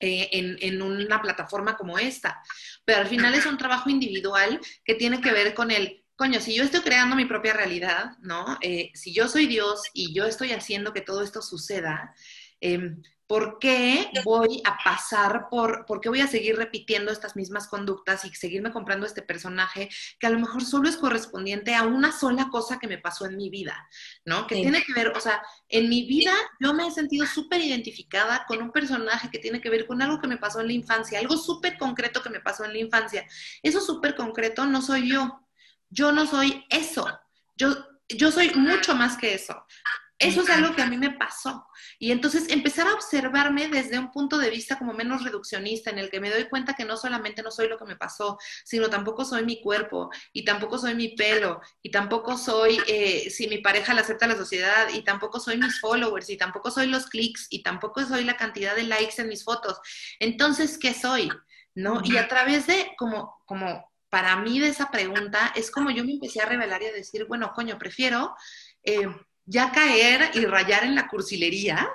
eh, en, en, una plataforma como esta. Pero al final es un trabajo individual que tiene que ver con el coño, si yo estoy creando mi propia realidad, ¿no? Eh, si yo soy Dios y yo estoy haciendo que todo esto suceda, em, ¿por qué voy a pasar por, por qué voy a seguir repitiendo estas mismas conductas y seguirme comprando este personaje que a lo mejor solo es correspondiente a una sola cosa que me pasó en mi vida, ¿no? Que tiene que ver, o sea, en mi vida yo me he sentido súper identificada con un personaje que tiene que ver con algo que me pasó en la infancia, algo súper concreto que me pasó en la infancia. Eso súper concreto no soy yo, yo no soy eso, yo, yo soy mucho más que eso. Eso es algo que a mí me pasó. Y entonces empezar a observarme desde un punto de vista como menos reduccionista, en el que me doy cuenta que no solamente no soy lo que me pasó, sino tampoco soy mi cuerpo, y tampoco soy mi pelo, y tampoco soy eh, si mi pareja la acepta la sociedad, y tampoco soy mis followers, y tampoco soy los clics, y tampoco soy la cantidad de likes en mis fotos. Entonces, ¿qué soy? ¿No? Y a través de como, como para mí de esa pregunta es como yo me empecé a revelar y a decir, bueno, coño, prefiero eh, ya caer y rayar en la cursilería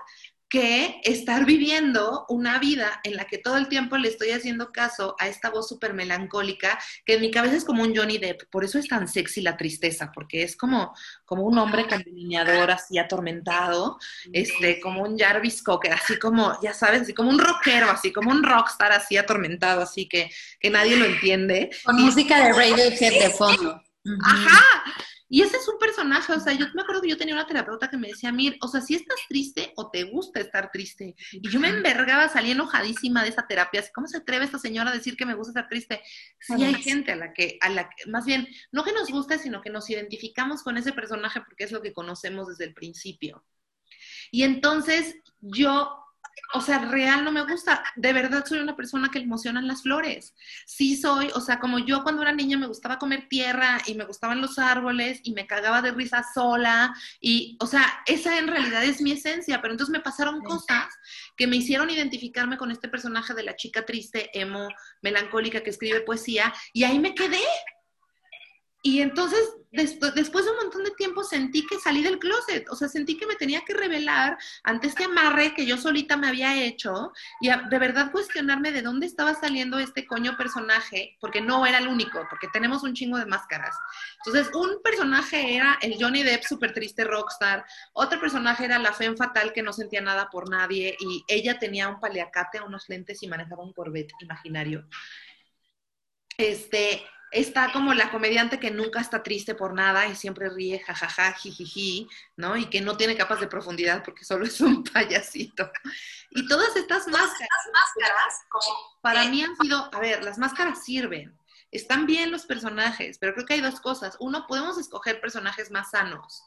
que estar viviendo una vida en la que todo el tiempo le estoy haciendo caso a esta voz súper melancólica, que en mi cabeza es como un Johnny Depp, por eso es tan sexy la tristeza, porque es como, como un hombre con delineador así atormentado, este, como un Jarvis Cocker, así como, ya sabes, así como un rockero, así como un rockstar así atormentado, así que, que nadie lo entiende. Con música de Radiohead de fondo. Ajá, y ese es un personaje, o sea, yo me acuerdo que yo tenía una terapeuta que me decía, Mir, o sea, si estás triste o te gusta estar triste. Y yo me envergaba, salí enojadísima de esa terapia, ¿cómo se atreve esta señora a decir que me gusta estar triste? Sí hay gente a la que, a la que, más bien, no que nos guste, sino que nos identificamos con ese personaje porque es lo que conocemos desde el principio. Y entonces yo o sea, real no me gusta. De verdad soy una persona que le emocionan las flores. Sí soy, o sea, como yo cuando era niña me gustaba comer tierra y me gustaban los árboles y me cagaba de risa sola y, o sea, esa en realidad es mi esencia, pero entonces me pasaron cosas que me hicieron identificarme con este personaje de la chica triste, emo, melancólica que escribe poesía y ahí me quedé. Y entonces, después de un montón de tiempo, sentí que salí del closet, o sea, sentí que me tenía que revelar ante este amarre que yo solita me había hecho y de verdad cuestionarme de dónde estaba saliendo este coño personaje, porque no era el único, porque tenemos un chingo de máscaras. Entonces, un personaje era el Johnny Depp súper triste rockstar, otro personaje era la Femme Fatal que no sentía nada por nadie y ella tenía un paliacate, unos lentes y manejaba un Corvette imaginario. Este, está como la comediante que nunca está triste por nada y siempre ríe, jajaja, jijiji, ¿no? Y que no tiene capas de profundidad porque solo es un [LAUGHS] payasito. Y todas estas máscaras, máscaras para mí han sido, a ver, las máscaras sirven. Están bien los personajes, pero creo que hay dos cosas. Uno, podemos escoger personajes más sanos.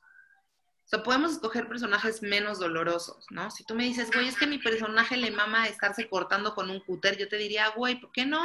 O sea, podemos escoger personajes menos dolorosos, ¿no? Si tú me dices, güey, es que mi personaje le mama estarse cortando con un cúter, yo te diría, güey, ¿por qué no?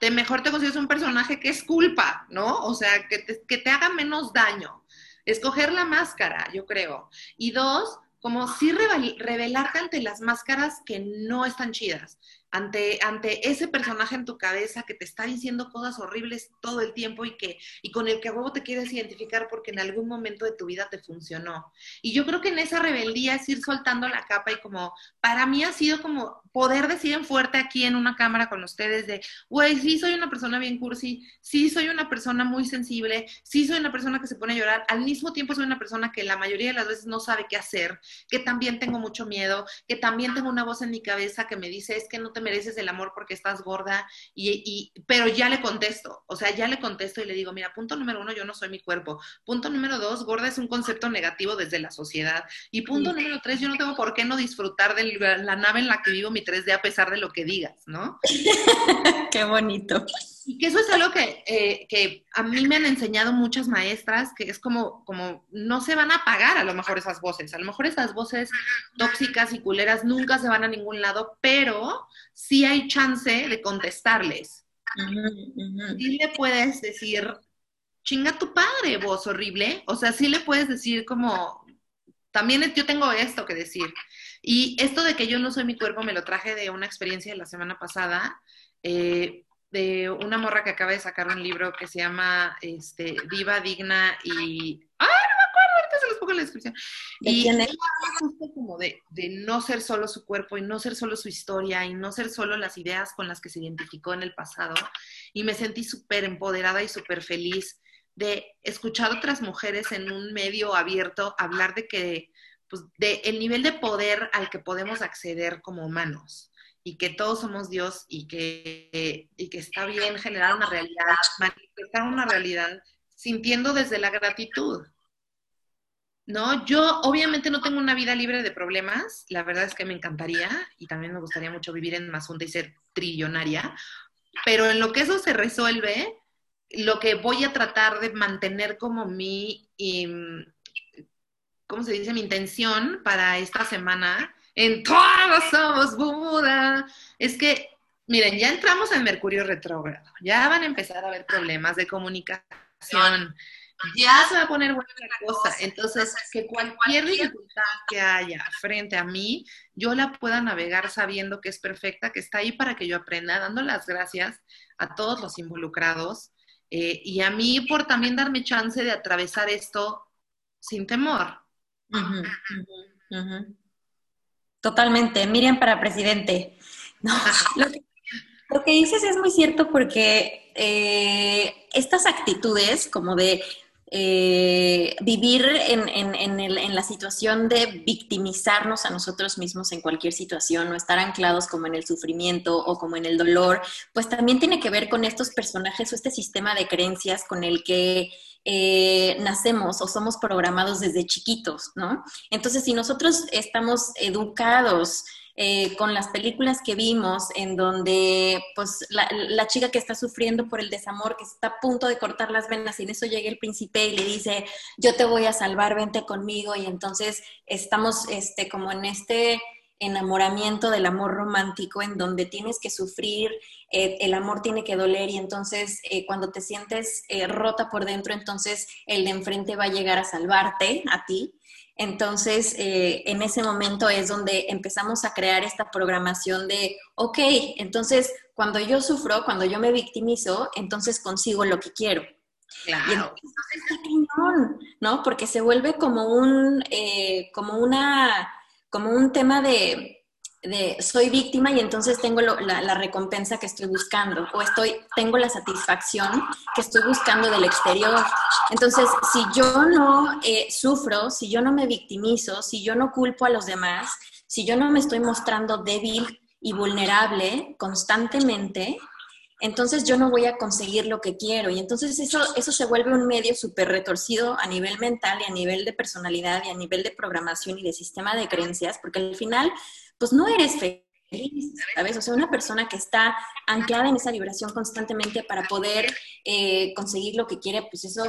Te mejor te consigues un personaje que es culpa, ¿no? O sea, que te, que te haga menos daño. Escoger la máscara, yo creo. Y dos, como sí revelarte ante las máscaras que no están chidas. Ante, ante ese personaje en tu cabeza que te está diciendo cosas horribles todo el tiempo y, que, y con el que a huevo te quieres identificar porque en algún momento de tu vida te funcionó. Y yo creo que en esa rebeldía es ir soltando la capa y como, para mí ha sido como poder decir en fuerte aquí en una cámara con ustedes de, güey, sí soy una persona bien cursi, sí soy una persona muy sensible, sí soy una persona que se pone a llorar, al mismo tiempo soy una persona que la mayoría de las veces no sabe qué hacer, que también tengo mucho miedo, que también tengo una voz en mi cabeza que me dice, es que no te mereces el amor porque estás gorda, y, pero ya le contesto, o sea, ya le contesto y le digo, mira, punto número uno, yo no soy mi cuerpo. Punto número dos, gorda es un concepto negativo desde la sociedad. Y punto número tres, yo no tengo por qué no disfrutar de la nave en la que vivo mi 3D a pesar de lo que digas, ¿no? [LAUGHS] qué bonito. Y que eso es algo que, eh, que, a mí me han enseñado muchas maestras, que es como, como no se van a apagar a lo mejor esas voces, a lo mejor esas voces tóxicas y culeras nunca se van a ningún lado, pero sí hay chance de contestarles. Y le puedes decir, chinga tu padre, voz horrible. O sea, sí le puedes decir como, también yo tengo esto que decir. Y esto de que yo no soy mi cuerpo me lo traje de una experiencia de la semana pasada. Eh, de una morra que acaba de sacar un libro que se llama este, Diva Digna y... ¡Ah, no me acuerdo! Ahorita se los pongo la descripción. Y justo como de, de, no ser solo su cuerpo y no ser solo su historia y no ser solo las ideas con las que se identificó en el pasado. Y me sentí súper empoderada y súper feliz de escuchar otras mujeres en un medio abierto hablar de que, pues, de el nivel de poder al que podemos acceder como humanos y que todos somos Dios y que, y que está bien generar una realidad, manifestar una realidad sintiendo desde la gratitud. ¿No? Yo obviamente no tengo una vida libre de problemas, la verdad es que me encantaría y también me gustaría mucho vivir en Mazunda y ser trillonaria, pero en lo que eso se resuelve, lo que voy a tratar de mantener como mi, mm, ¿cómo se dice? Mi intención para esta semana en todos somos Buda. Es que, miren, ya entramos en Mercurio retrógrado, ya van a empezar a haber problemas de comunicación, ya se va a poner buena la cosa. Entonces, que cualquier dificultad que haya frente a mí, yo la pueda navegar sabiendo que es perfecta, que está ahí para que yo aprenda, dando las gracias a todos los involucrados eh, y a mí por también darme chance de atravesar esto sin temor. Totalmente. Miriam para presidente. [LAUGHS] Lo, que, dices es muy cierto porque eh, estas actitudes como de eh, vivir en, en, la situación de victimizarnos a nosotros mismos en cualquier situación o estar anclados como en el sufrimiento o como en el dolor, pues también tiene que ver con estos personajes o este sistema de creencias con el que eh, nacemos o somos programados desde chiquitos, ¿no? Entonces, si nosotros estamos educados eh, con las películas que vimos, en donde pues la, chica que está sufriendo por el desamor, que está a punto de cortar las venas, y en eso llega el príncipe y le dice, yo te voy a salvar, vente conmigo, y entonces estamos este, como en este enamoramiento del amor romántico en donde tienes que sufrir, eh, el amor tiene que doler y entonces eh, cuando te sientes rota por dentro, entonces el de enfrente va a llegar a salvarte a ti. Entonces, en ese momento es donde empezamos a crear esta programación de, ok, entonces cuando yo sufro, cuando yo me victimizo, entonces consigo lo que quiero. Claro. Y entonces ¿no? Porque se vuelve como un, como una como un tema de, soy víctima y entonces tengo la, recompensa que estoy buscando o estoy, tengo la satisfacción que estoy buscando del exterior. Entonces, si yo no eh, sufro, si yo no me victimizo, si yo no culpo a los demás, si yo no me estoy mostrando débil y vulnerable constantemente, entonces yo no voy a conseguir lo que quiero. Y entonces eso, eso se vuelve un medio súper retorcido a nivel mental y a nivel de personalidad y a nivel de programación y de sistema de creencias, porque al final, pues no eres feliz, ¿sabes? O sea, una persona que está anclada en esa vibración constantemente para poder eh, conseguir lo que quiere, pues eso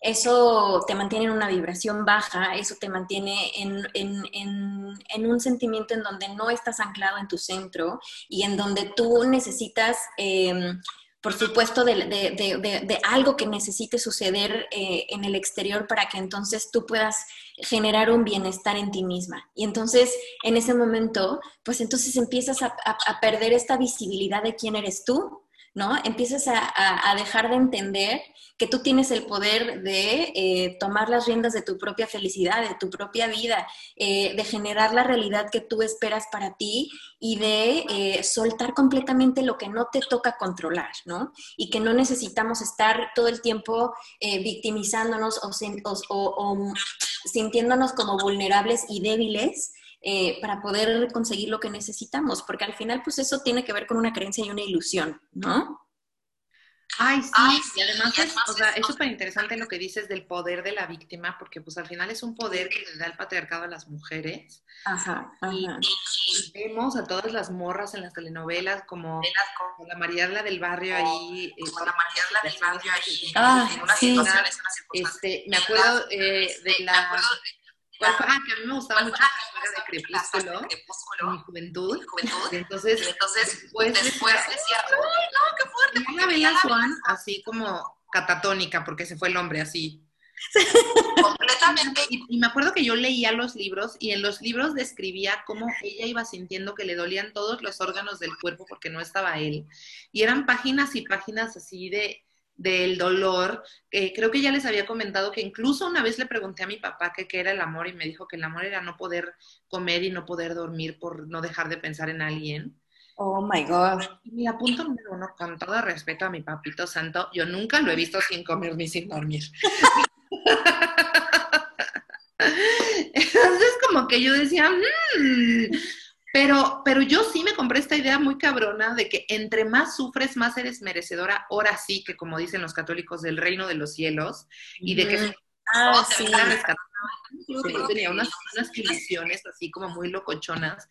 eso te mantiene en una vibración baja, eso te mantiene en, un sentimiento en donde no estás anclado en tu centro y en donde tú necesitas em, por supuesto, de, de, de, algo que necesite suceder eh, en el exterior para que entonces tú puedas generar un bienestar en ti misma. Y entonces, en ese momento, pues entonces empiezas a, a perder esta visibilidad de quién eres tú, ¿no? Empiezas a, dejar de entender que tú tienes el poder de eh, tomar las riendas de tu propia felicidad, de tu propia vida, eh, de generar la realidad que tú esperas para ti y de eh, soltar completamente lo que no te toca controlar, ¿no? Y que no necesitamos estar todo el tiempo victimizándonos o, o sintiéndonos como vulnerables y débiles eh, para poder conseguir lo que necesitamos, porque al final pues eso tiene que ver con una creencia y una ilusión, ¿no? Ay, sí, y además, es, o sea, es súper interesante lo que dices del poder de la víctima, porque pues al final es un poder que le da el patriarcado a las mujeres. Ajá, Y, vemos a todas las morras en las telenovelas como, la Mariela del barrio ahí. Eh, la Mariela del barrio ahí. Ah, sí. Este, me acuerdo eh, de la Ah, que a mí me gustaba mucho la saga de Crepúsculo, en mi juventud. Y entonces, entonces después, después decía, no, no, qué fuerte. Y la Bella Swan así como catatónica, porque se fue el hombre así. Completamente. Y, me acuerdo que yo leía los libros y en los libros describía cómo ella iba sintiendo que le dolían todos los órganos del cuerpo porque no estaba él. Y eran páginas y páginas así de, del dolor. Eh, creo que ya les había comentado que incluso una vez le pregunté a mi papá qué era el amor y me dijo que el amor era no poder comer y no poder dormir por no dejar de pensar en alguien. Oh my God. Y mira, punto número uno, con todo respeto a mi papito santo, yo nunca lo he visto sin comer ni sin dormir. [LAUGHS] Entonces, como que yo decía, mmm, pero, pero yo sí me compré esta idea muy cabrona de que entre más sufres, más eres merecedora, ahora sí, que como dicen los católicos, del reino de los cielos, y de que ah, sí. Yo tenía unas, unas ilusiones así como muy locochonas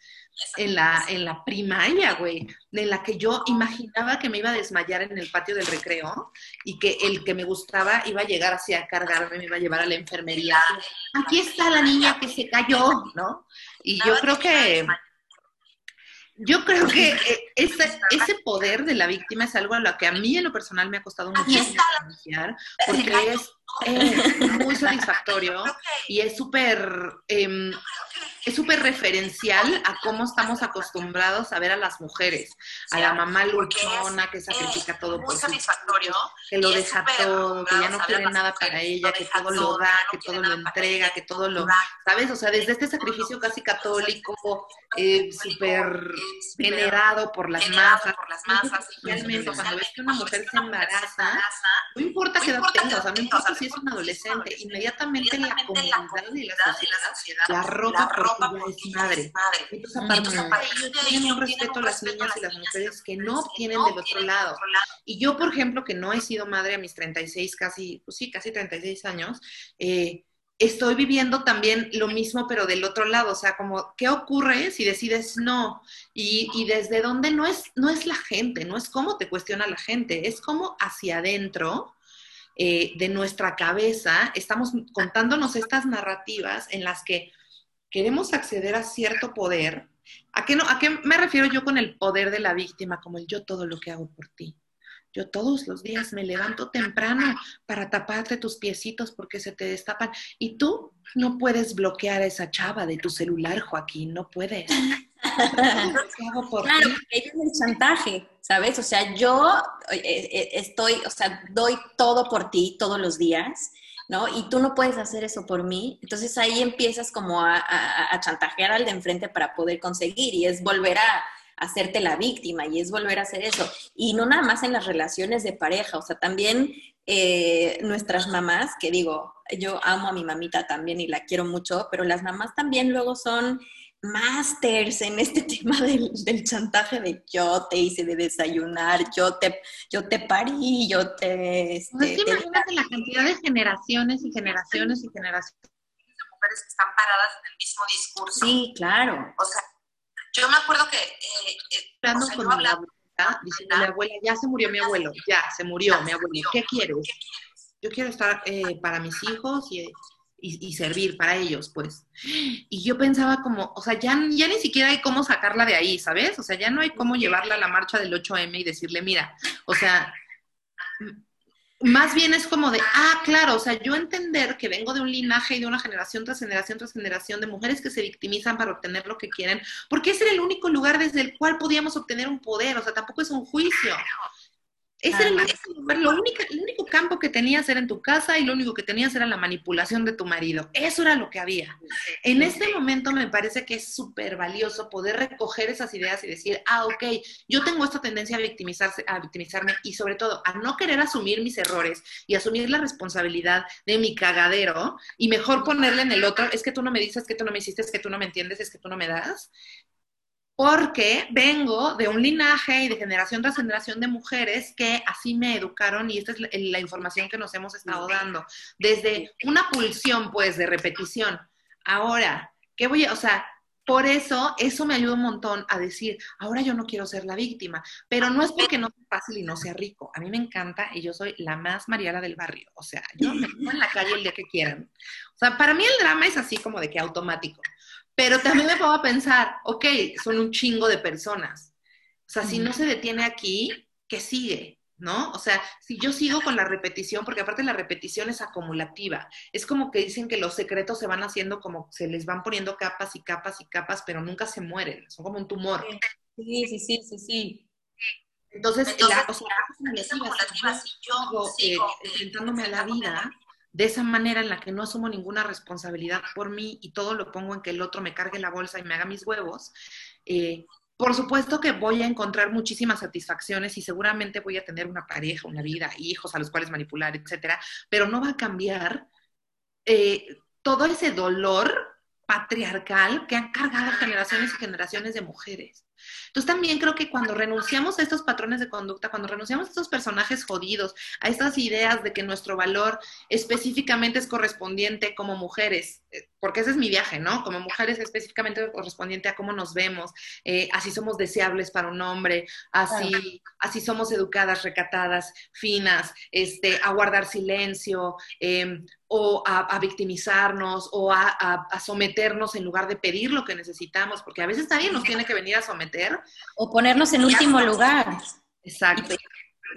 en la, en la primaria, güey, en la que yo imaginaba que me iba a desmayar en el patio del recreo y que el que me gustaba iba a llegar así a cargarme, me iba a llevar a la enfermería. Aquí está la niña que se cayó, ¿no? Y yo creo que yo creo que eh, ese, ese poder de la víctima es algo a lo que a mí en lo personal me ha costado mucho iniciar, [LAUGHS] porque es muy satisfactorio y es súper em, es súper referencial a cómo estamos acostumbrados a ver a las mujeres, a la mamá luchona que sacrifica todo por satisfactorio, que lo deja todo, que ya no quiere nada para ella, que todo lo da, que todo lo entrega, que todo lo, ¿sabes? O sea, desde este sacrificio casi católico, eh, súper venerado por las masas, realmente cuando ves que una mujer se embaraza, no importa qué edad tenga, o sea, no importa si es un adolescente, inmediatamente la comunidad y la sociedad la ropa porque es madre. Entonces, aparte ellos tienen un respeto a las niñas y las mujeres que no tienen del otro lado. Y yo, por ejemplo, que no he sido madre a mis 36, casi, pues sí, casi 36 años, eh, estoy viviendo también lo mismo, pero del otro lado, o sea, como, ¿qué ocurre si decides no? Y, y, desde dónde no es, no es la gente, no es cómo te cuestiona la gente, es como hacia adentro eh, de nuestra cabeza estamos contándonos estas narrativas en las que queremos acceder a cierto poder. ¿A qué, no, ¿A qué me refiero yo con el poder de la víctima? Como el yo todo lo que hago por ti. Yo todos los días me levanto temprano para taparte tus piecitos porque se te destapan. Y tú no puedes bloquear a esa chava de tu celular, Joaquín, no puedes. [LAUGHS] claro, porque es el chantaje, ¿sabes? O sea, yo eh, eh, estoy, o sea, doy todo por ti todos los días, ¿no? Y tú no puedes hacer eso por mí. Entonces ahí empiezas como a, a chantajear al de enfrente para poder conseguir y es volver a hacerte la víctima y es volver a hacer eso. Y no nada más en las relaciones de pareja, o sea, también eh, nuestras mamás, que digo, yo amo a mi mamita también y la quiero mucho, pero las mamás también luego son masters en este [LAUGHS] tema del, chantaje de yo te hice de desayunar, yo te, yo te parí, yo te... Este, pues imagínate la cantidad de generaciones y generaciones y generaciones de mujeres que están paradas en el mismo discurso. Sí, claro. O sea, yo me acuerdo que... Eh, eh o sea, con mi abuela, diciendo mi abuela, ya se murió mi abuelo, ya se murió mi abuelo, ¿qué quieres? Yo quiero estar eh, para mis hijos y, y, servir para ellos, pues. Y yo pensaba como, o sea, ya, ya ni siquiera hay cómo sacarla de ahí, ¿sabes? O sea, ya no hay cómo llevarla a la marcha del 8M y decirle, mira, o sea, más bien es como de, ah, claro, o sea, yo entender que vengo de un linaje y de una generación tras generación tras generación de mujeres que se victimizan para obtener lo que quieren, porque ese era el único lugar desde el cual podíamos obtener un poder, o sea, tampoco es un juicio. Ese era el único, lo único, el único campo que tenías era en tu casa y lo único que tenías era la manipulación de tu marido. Eso era lo que había. En este momento me parece que es súper valioso poder recoger esas ideas y decir, ah, ok, yo tengo esta tendencia a, victimizarse, a victimizarme y sobre todo a no querer asumir mis errores y asumir la responsabilidad de mi cagadero y mejor ponerle en el otro, es que tú no me dices, que tú no me hiciste, es que tú no me entiendes, es que tú no me das porque vengo de un linaje y de generación tras generación de mujeres que así me educaron y esta es la, información que nos hemos estado dando, desde una pulsión pues de repetición. Ahora, ¿qué voy a, o sea, por eso, eso me ayuda un montón a decir, ahora yo no quiero ser la víctima, pero no es porque no sea fácil y no sea rico. A mí me encanta y yo soy la más mariala del barrio. O sea, yo me pongo en la calle el día que quieran. O sea, para mí el drama es así como de que automático. Pero también me puedo pensar, ok, son un chingo de personas. O sea, si no se detiene aquí, ¿qué sigue? ¿No? O sea, si yo sigo con la repetición, porque aparte la repetición es acumulativa, es como que dicen que los secretos se van haciendo como se les van poniendo capas y capas y capas, pero nunca se mueren, son como un tumor. Sí, sí, sí, sí, sí. Entonces, la, o sea, si yo sigo eh, enfrentándome a la vida, de esa manera en la que no asumo ninguna responsabilidad por mí y todo lo pongo en que el otro me cargue la bolsa y me haga mis huevos, eh, por supuesto que voy a encontrar muchísimas satisfacciones y seguramente voy a tener una pareja, una vida, hijos a los cuales manipular, etcétera, pero no va a cambiar eh, todo ese dolor patriarcal que han cargado generaciones y generaciones de mujeres. Entonces también creo que cuando renunciamos a estos patrones de conducta, cuando renunciamos a estos personajes jodidos, a estas ideas de que nuestro valor específicamente es correspondiente como mujeres, eh, porque ese es mi viaje, ¿no? Como mujeres específicamente correspondiente a cómo nos vemos, eh, así somos deseables para un hombre, así, así somos educadas, recatadas, finas, este, a guardar silencio, em, o a, victimizarnos, o a, a, someternos en lugar de pedir lo que necesitamos, porque a veces nadie nos tiene que venir a someter o ponernos en último lugar. Exacto.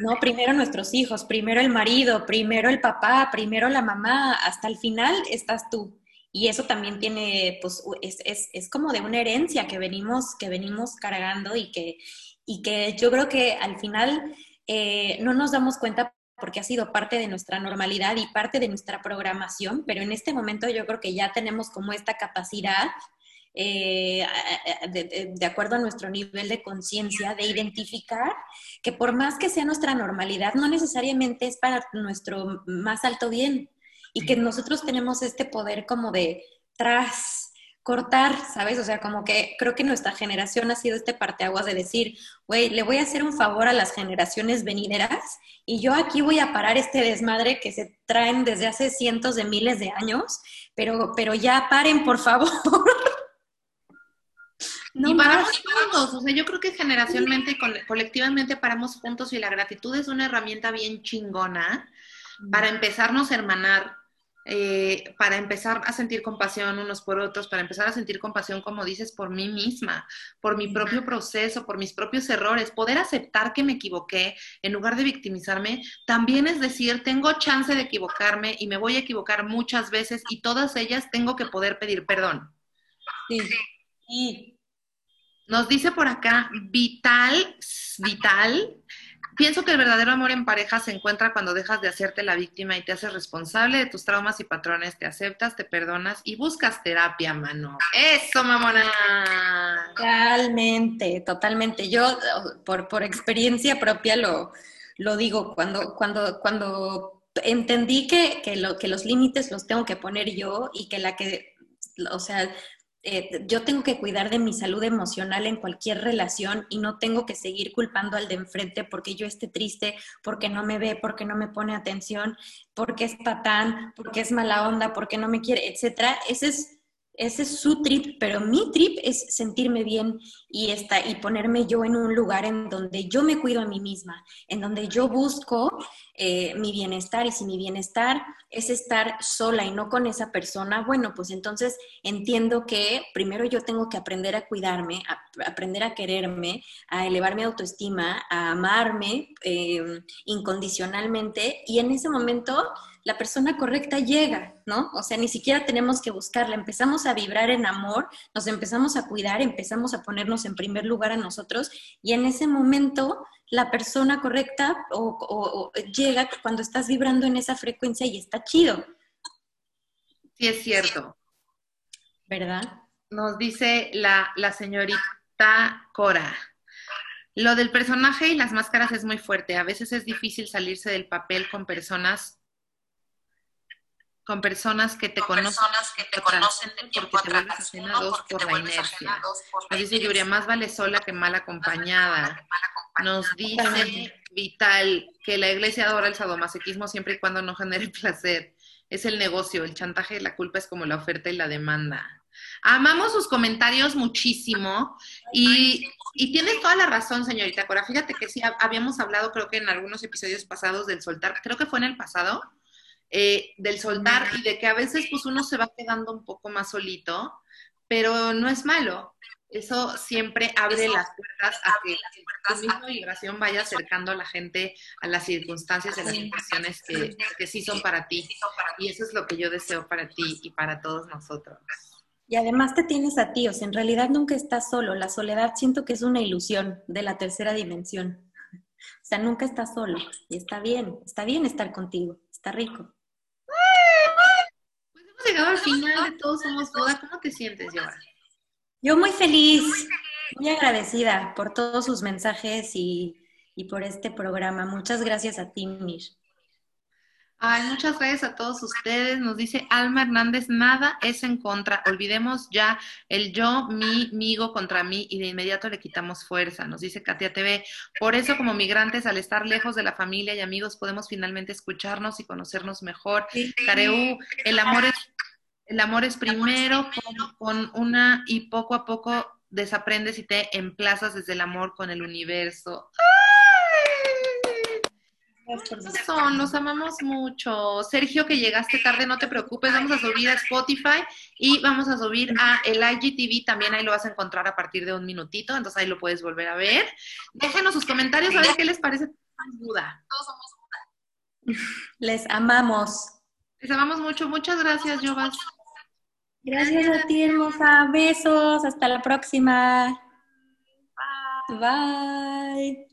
No, primero nuestros hijos, primero el marido, primero el papá, primero la mamá, hasta el final estás tú. Y eso también tiene, pues, es, es, es como de una herencia que venimos, que venimos cargando y que, y que yo creo que al final eh, no nos damos cuenta porque ha sido parte de nuestra normalidad y parte de nuestra programación, pero en este momento yo creo que ya tenemos como esta capacidad eh, de, acuerdo a nuestro nivel de conciencia, de identificar que por más que sea nuestra normalidad, no necesariamente es para nuestro más alto bien y que nosotros tenemos este poder como de tras cortar, ¿sabes? O sea, como que creo que nuestra generación ha sido este parteaguas de decir, güey, le voy a hacer un favor a las generaciones venideras y yo aquí voy a parar este desmadre que se traen desde hace cientos de miles de años, pero, pero ya paren, por favor. [LAUGHS] y paramos juntos, o sea, yo creo que generacionalmente colectivamente paramos juntos y la gratitud es una herramienta bien chingona para empezarnos a hermanar, eh, para empezar a sentir compasión unos por otros, para empezar a sentir compasión, como dices, por mí misma, por mi propio proceso, por mis propios errores, poder aceptar que me equivoqué en lugar de victimizarme, también es decir, tengo chance de equivocarme y me voy a equivocar muchas veces y todas ellas tengo que poder pedir perdón. Sí. sí. Nos dice por acá, vital, vital. Pienso que el verdadero amor en pareja se encuentra cuando dejas de hacerte la víctima y te haces responsable de tus traumas y patrones, te aceptas, te perdonas y buscas terapia, mano. Eso, mamona. Totalmente, totalmente. Yo, por, por experiencia propia, lo, lo digo, cuando, cuando, cuando entendí que, que, lo, que los límites los tengo que poner yo y que la que, o sea, eh, yo tengo que cuidar de mi salud emocional en cualquier relación y no tengo que seguir culpando al de enfrente porque yo esté triste, porque no me ve, porque no me pone atención, porque es patán, porque es mala onda, porque no me quiere, etcétera. Ese es ese es su trip, pero mi trip es sentirme bien y, esta, y ponerme yo en un lugar en donde yo me cuido a mí misma, en donde yo busco eh, mi bienestar. Y si mi bienestar es estar sola y no con esa persona, bueno, pues entonces entiendo que primero yo tengo que aprender a cuidarme, a, aprender a quererme, a elevar mi autoestima, a amarme eh, incondicionalmente. Y en ese momento la persona correcta llega, ¿no? O sea, ni siquiera tenemos que buscarla, empezamos a vibrar en amor, nos empezamos a cuidar, empezamos a ponernos en primer lugar a nosotros y en ese momento la persona correcta o, llega cuando estás vibrando en esa frecuencia y está chido. Sí, es cierto. ¿Verdad? Nos dice la, la señorita Cora. Lo del personaje y las máscaras es muy fuerte. A veces es difícil salirse del papel con personas con personas que te conocen, que te conocen de tiempo porque te vuelves escena dos por la inercia. Nos dice Yuria, más vale sola que mal acompañada. Nos dice Vital que la iglesia adora el sadomasoquismo siempre y cuando no genere [LAUGHS] placer. Es el negocio, el chantaje y la culpa es como la oferta y la demanda. Amamos sus comentarios muchísimo y, y tienes toda la razón, señorita Cora. Fíjate que sí, habíamos hablado creo que en algunos episodios pasados del soltar, creo que fue en el pasado, eh, del soltar y de que a veces pues uno se va quedando un poco más solito, pero no es malo. Eso siempre abre las puertas a que tu misma vibración vaya acercando a la gente a las circunstancias y a las situaciones que, que sí son para ti. Y eso es lo que yo deseo para ti y para todos nosotros. Y además te tienes a ti, o sea, en realidad nunca estás solo. La soledad siento que es una ilusión de la tercera dimensión. [LAUGHS] O sea, nunca estás solo y está bien, está bien estar contigo, está rico. Hemos llegado al final de Todos Somos Boda. ¿Cómo te sientes, Yoba? Yo muy feliz, muy agradecida por todos sus mensajes y, y por este programa. Muchas gracias a ti, Mir. Ay, muchas gracias a todos ustedes. Nos dice Alma Hernández, nada es en contra. Olvidemos ya el yo, mi, migo contra mí y de inmediato le quitamos fuerza. Nos dice Katia TV. Por eso, como migrantes, al estar lejos de la familia y amigos, podemos finalmente escucharnos y conocernos mejor. Careu, el amor es, el amor es primero con, con una y poco a poco desaprendes y te emplazas desde el amor con el universo. Son, los amamos mucho. Sergio, que llegaste tarde, no te preocupes, vamos a subir a Spotify y vamos a subir a el IGTV, también ahí lo vas a encontrar a partir de un minutito, entonces ahí lo puedes volver a ver. Déjenos sus comentarios a ver qué les parece Buda. Todos somos. Les amamos. Les amamos mucho, muchas gracias, Jovas. Gracias a ti, hermosa. Besos, hasta la próxima. Bye.